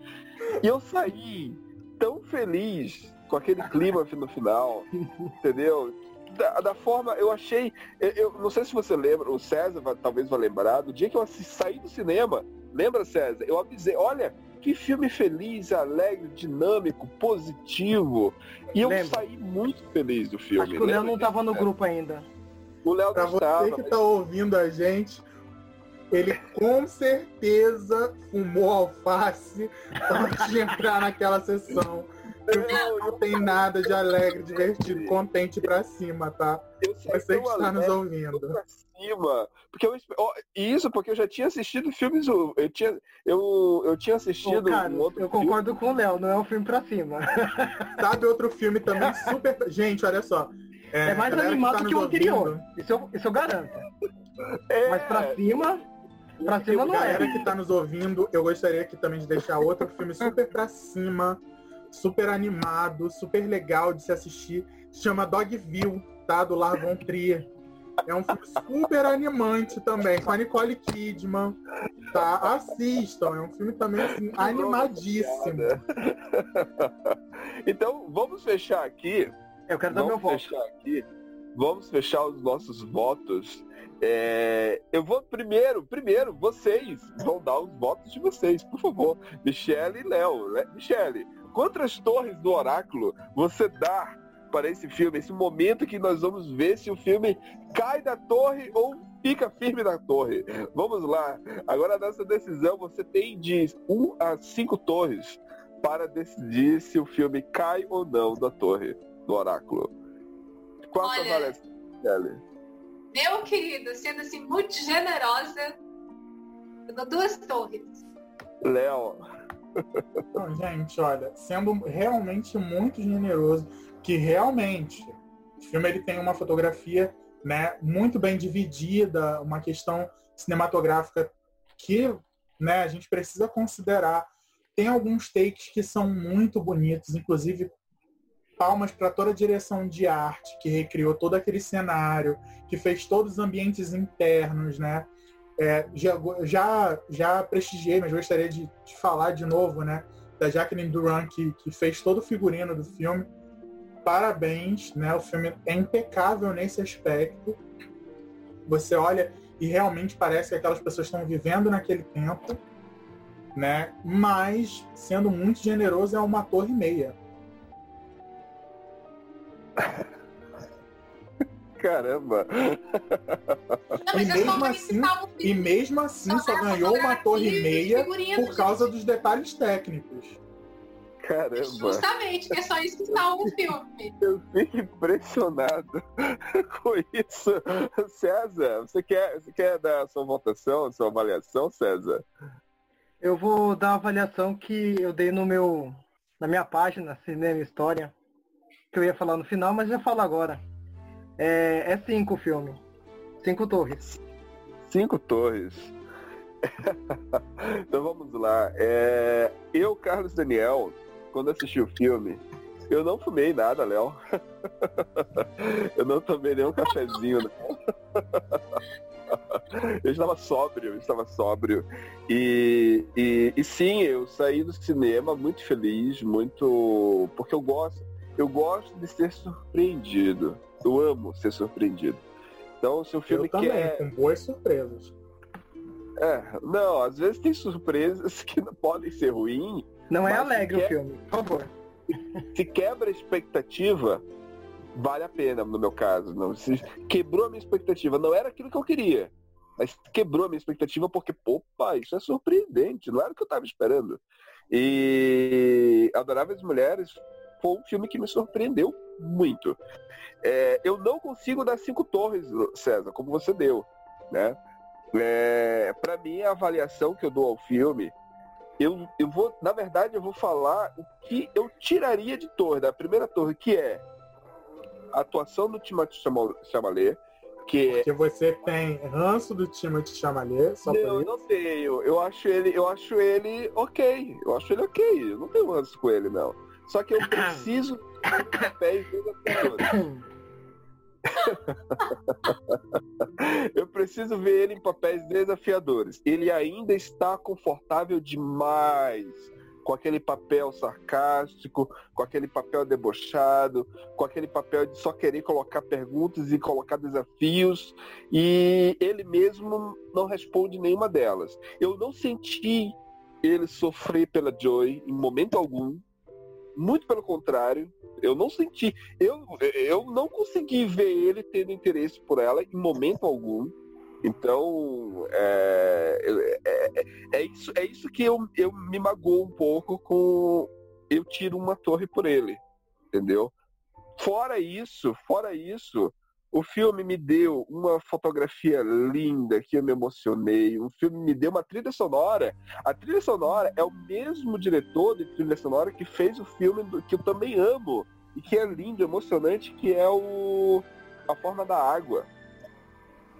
e eu saí tão feliz com aquele clima no final, entendeu? Da, da forma, eu achei. Eu, eu não sei se você lembra, o César vai- talvez vai lembrar, do dia que eu saí do cinema, lembra, César? Eu avisei, olha, que filme feliz, alegre, dinâmico, positivo. E eu Lembro. saí muito feliz do filme. Acho que o Léo Lembra não tava no disso, grupo ainda. O Léo Pra você estava. que tá ouvindo a gente, ele com certeza fumou alface antes de entrar naquela sessão. Não, Não tem nada de alegre, divertido, contente pra cima, tá? eu Você que está nos ouvindo. pra cima. Porque eu, isso porque eu já tinha assistido filmes. Eu tinha, eu, eu tinha Ô, assistido cara, um outro eu filme. concordo com o Léo, não é um filme pra cima. Sabe outro filme também super. Gente, olha só. É, mais galera animado tá que o anterior. ouvindo, Isso eu, isso eu garanto. É, Mas pra cima, pra cima não galera é. que tá nos ouvindo, eu gostaria aqui também de deixar outro filme super pra cima, super animado, super legal de se assistir. Se chama Dogville. tá? Do Lars von Trier. É um filme super animante também, com a Nicole Kidman. Tá? Assistam, é um filme também assim, animadíssimo. Então, vamos fechar aqui. Eu quero dar meu Vamos voto. fechar aqui. Vamos fechar os nossos votos. É, eu vou primeiro, primeiro, vocês vão dar os votos de vocês, por favor. Michele e Léo. né? Michele, quantas torres do oráculo você dá para esse filme? Esse momento que nós vamos ver se o filme cai da torre ou fica firme na torre. Vamos lá. Agora nessa decisão você tem de 1 a 5 torres para decidir se o filme cai ou não da torre do oráculo. Qual a sua Olha, avaliação, Michele? Meu querido, sendo assim muito generosa, eu dou duas torres. Léo, Não, gente, olha, sendo realmente muito generoso, que realmente o filme ele tem uma fotografia né, muito bem dividida, uma questão cinematográfica que né, a gente precisa considerar. Tem alguns takes que são muito bonitos, inclusive palmas para toda a direção de arte que recriou todo aquele cenário, que fez todos os ambientes internos, né? É, já, já, já prestigiei, mas gostaria de, de falar de novo, né? Da Jacqueline Duran, que, que fez todo o figurino do filme. Parabéns, né? O filme é impecável nesse aspecto. Você olha e realmente parece que aquelas pessoas estão vivendo naquele tempo, né? Mas, sendo muito generoso, é uma torre meia. Caramba. Não, E mesmo assim- E mesmo assim Só só ganhou uma torre e meia por causa gente. dos detalhes técnicos. Caramba. Justamente, que é só isso que salva o filme. Eu fico impressionado com isso. César, você quer, você quer dar a sua votação, a sua avaliação, César? Eu vou dar a avaliação que eu dei no meu, na minha página, Cinema História, que eu ia falar no final, mas já falo agora. É, é cinco o filme. Cinco torres. Cinco torres. então vamos lá. É, eu, Carlos Daniel, quando assisti o filme, eu não fumei nada, Léo. eu não tomei nenhum cafezinho. Eu estava sóbrio, eu estava sóbrio. E, e, e sim, eu saí do cinema muito feliz, muito. Porque eu gosto, eu gosto de ser surpreendido. Eu amo ser surpreendido. Então, se o filme Eu também, quer. com boas surpresas. É, não, às vezes tem surpresas que não podem ser ruins. Não é alegre que o filme, por favor. Se quebra a expectativa, vale a pena, no meu caso. Não, se quebrou a minha expectativa, não era aquilo que eu queria. Mas quebrou a minha expectativa porque, opa, isso é surpreendente, não era o que eu estava esperando. E Adoráveis Mulheres foi um filme que me surpreendeu muito. É, eu não consigo dar cinco torres, César, como você deu, né? É, para mim, a avaliação que eu dou ao filme, eu, eu vou, na verdade, eu vou falar o que eu tiraria de torre, da primeira torre, que é a atuação do Chama- Chalamet, que é Porque você tem ranço do Timothy Chalamet, só não, eu não tenho. Eu acho ele, eu acho ele ok. Eu acho ele ok. Eu não tenho ranço com ele, não. Só que eu preciso papéis desafiadores. Eu preciso ver ele em papéis desafiadores. Ele ainda está confortável demais com aquele papel sarcástico, com aquele papel debochado, com aquele papel de só querer colocar perguntas e colocar desafios, e ele mesmo não responde nenhuma delas. Eu não senti ele sofrer pela Joy em momento algum. Muito pelo contrário, eu não senti. Eu, eu não consegui ver ele tendo interesse por ela em momento algum. Então, é, é, é- é isso, é isso que eu, eu me magoou um pouco com. Eu tiro uma torre por ele. Entendeu? Fora isso, fora isso, o filme me deu uma fotografia linda que eu me emocionei. O filme me deu uma trilha sonora. A trilha sonora é o mesmo diretor de trilha sonora que fez o filme que eu também amo e que é lindo, emocionante, que é o A Forma da Água.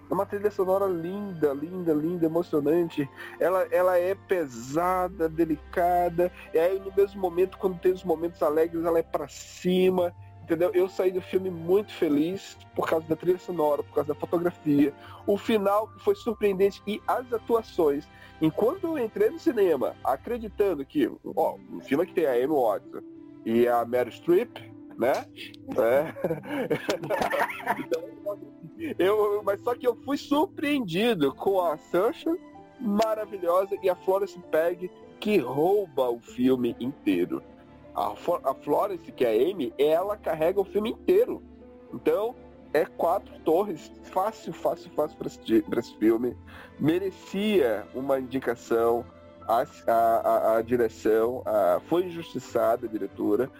É uma trilha sonora linda, linda, linda, emocionante. Ela, ela é pesada, delicada. E aí no mesmo momento, quando tem os momentos alegres, ela é pra cima. Entendeu? Eu saí do filme muito feliz por causa da trilha sonora, por causa da fotografia, o final foi surpreendente e as atuações. Enquanto eu entrei no cinema, acreditando que, ó, o filme que tem a Amy Watson e a Meryl Streep, né? É. eu, mas só que eu fui surpreendido com a Saoirse maravilhosa e a Florence Pegg que rouba o filme inteiro. A, a Florence, que é a Amy, ela carrega o filme inteiro. Então, é quatro torres. Fácil, fácil, fácil para esse filme. Merecia uma indicação. A, a, a direção a, foi injustiçada, a diretora.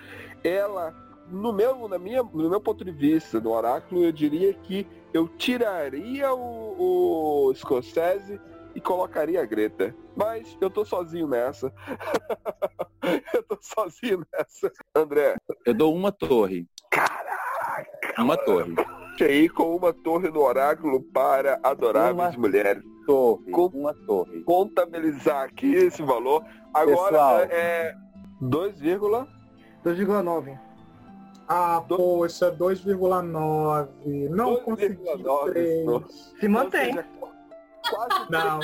Ela, no meu, na minha, no meu ponto de vista, no Oráculo, eu diria que eu tiraria o, o Scorsese e colocaria a Greta. Mas eu tô sozinho nessa. eu tô sozinho nessa. André. Eu dou uma torre. Caraca! Uma torre. Aí com uma torre no oráculo para adoráveis uma mulheres. Torre. Com, uma torre. Contabilizar aqui esse valor. Agora Pessoal. é 2,9. Ah, Do... poxa, 2,9. Não consegui. 3. Se mantém. Seja, quase Não.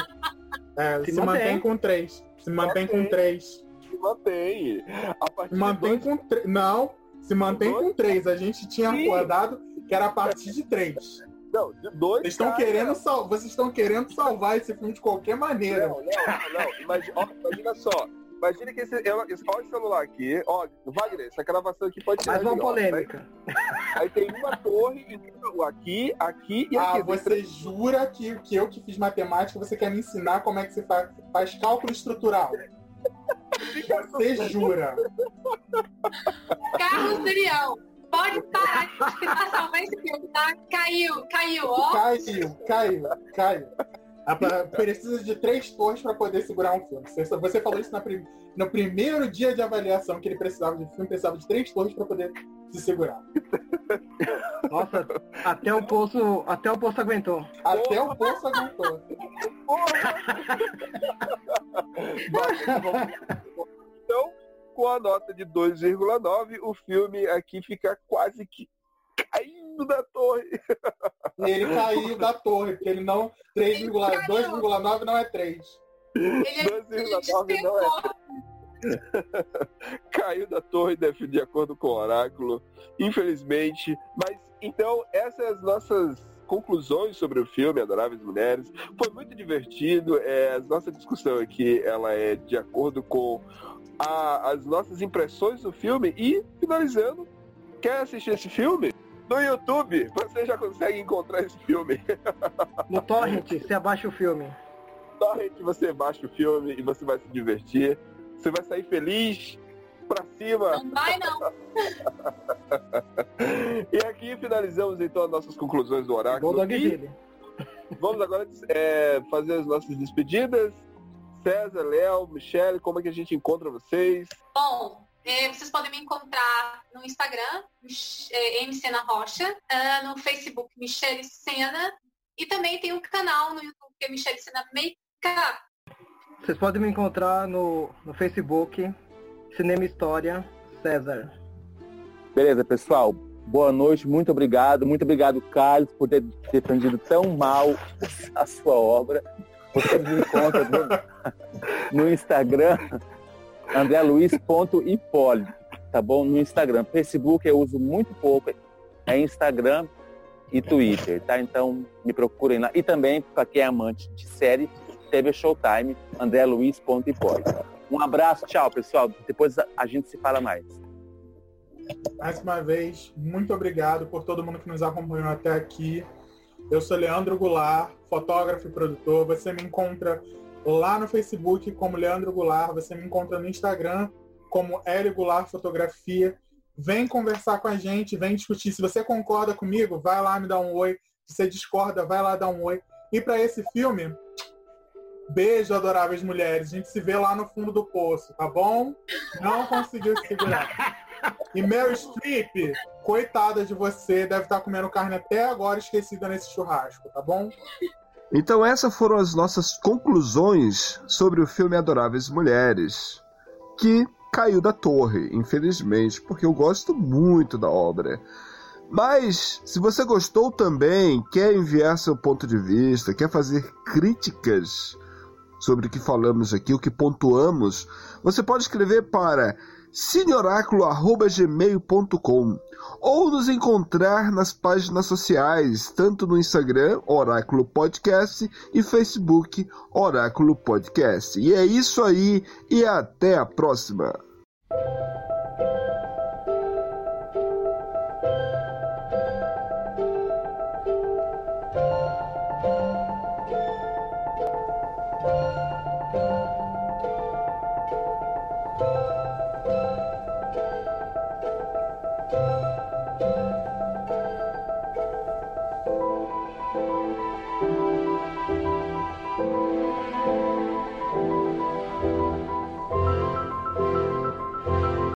É, se, se mantém. mantém. com 3. Se mantém com 3. Se mantém. A partir mantém dois... com 3. Não, se mantém com 3. A gente tinha Sim. acordado que era a partir de 3. Não, de dois. Vocês estão querendo, sal... Vocês estão querendo salvar esse filme de qualquer maneira. Não, não, não. Imagina, imagina só. Imagina que esse, olha o celular aqui, ó, Wagner, essa gravação aqui pode ser. Mais uma polêmica. Aí, tem uma torre aqui, aqui e ah, aqui. Ah, você jura que, que eu que fiz matemática, você quer me ensinar como é que você faz, faz cálculo estrutural? Você jura? Carlos Daniel, pode parar de tentar salvar esse filme, tá? Caiu, caiu, ó. Caiu, caiu, caiu. Precisa de três torres para poder segurar um filme. Você falou isso prim... no primeiro dia de avaliação que ele precisava de filme, precisava de três torres para poder se segurar. Nossa, até o poço, até o poço aguentou. Até o poço aguentou. então, com a nota de 2,9, o filme aqui fica quase que caindo da torre. Ele caiu da torre, porque ele não. 2,9 não é 3. 2,9 não é. Caiu da torre de acordo com o oráculo, infelizmente. Mas então essas as nossas conclusões sobre o filme Adoráveis Mulheres. Foi muito divertido. É, a nossa discussão aqui ela é de acordo com a, as nossas impressões do filme. E finalizando, quer assistir esse filme? No YouTube, você já consegue encontrar esse filme. No Torrent, você abaixa o filme. No Torrent, você baixa o filme e você vai se divertir. Você vai sair feliz, pra cima. Não vai, não. e aqui finalizamos então as nossas conclusões do oráculo. E vamos agora é, fazer as nossas despedidas. César, Léo, Michele, como é que a gente encontra vocês? Bom, é, vocês podem me encontrar no Instagram, é, MC na Rocha, uh, no Facebook, Michele Sena, e também tem um canal no YouTube que é Michele Sena Makeup. Vocês podem me encontrar no, no Facebook, Cinema História, César. Beleza, pessoal. Boa noite, muito obrigado. Muito obrigado, Carlos, por ter defendido tão mal a sua obra. Você me encontra no, no Instagram, andreluiz.hipólito, tá bom? No Instagram. Facebook eu uso muito pouco, é Instagram e Twitter, tá? Então me procurem lá. E também, para quem é amante de série, TV Showtime, andreluiz.hipólito. Um abraço, tchau, pessoal. Depois a gente se fala mais. Mais uma vez, muito obrigado por todo mundo que nos acompanhou até aqui. Eu sou Leandro Goulart, fotógrafo e produtor. Você me encontra lá no Facebook como Leandro Goulart, você me encontra no Instagram como Hélio Goulart Fotografia. Vem conversar com a gente, vem discutir. Se você concorda comigo, vai lá me dar um oi. Se você discorda, vai lá dar um oi. E para esse filme, beijo, adoráveis mulheres. A gente se vê lá no fundo do poço, tá bom? Não conseguiu segurar. E Mary Streep, coitada de você, deve estar comendo carne até agora esquecida nesse churrasco, tá bom? Então essas foram as nossas conclusões sobre o filme Adoráveis Mulheres, que caiu da torre, infelizmente, porque eu gosto muito da obra. Mas, se você gostou também, quer enviar seu ponto de vista, quer fazer críticas sobre o que falamos aqui, o que pontuamos, você pode escrever para cineoráculo.gmail.com ou nos encontrar nas páginas sociais, tanto no Instagram, Oráculo Podcast, e Facebook, Oráculo Podcast. E é isso aí, e até a próxima!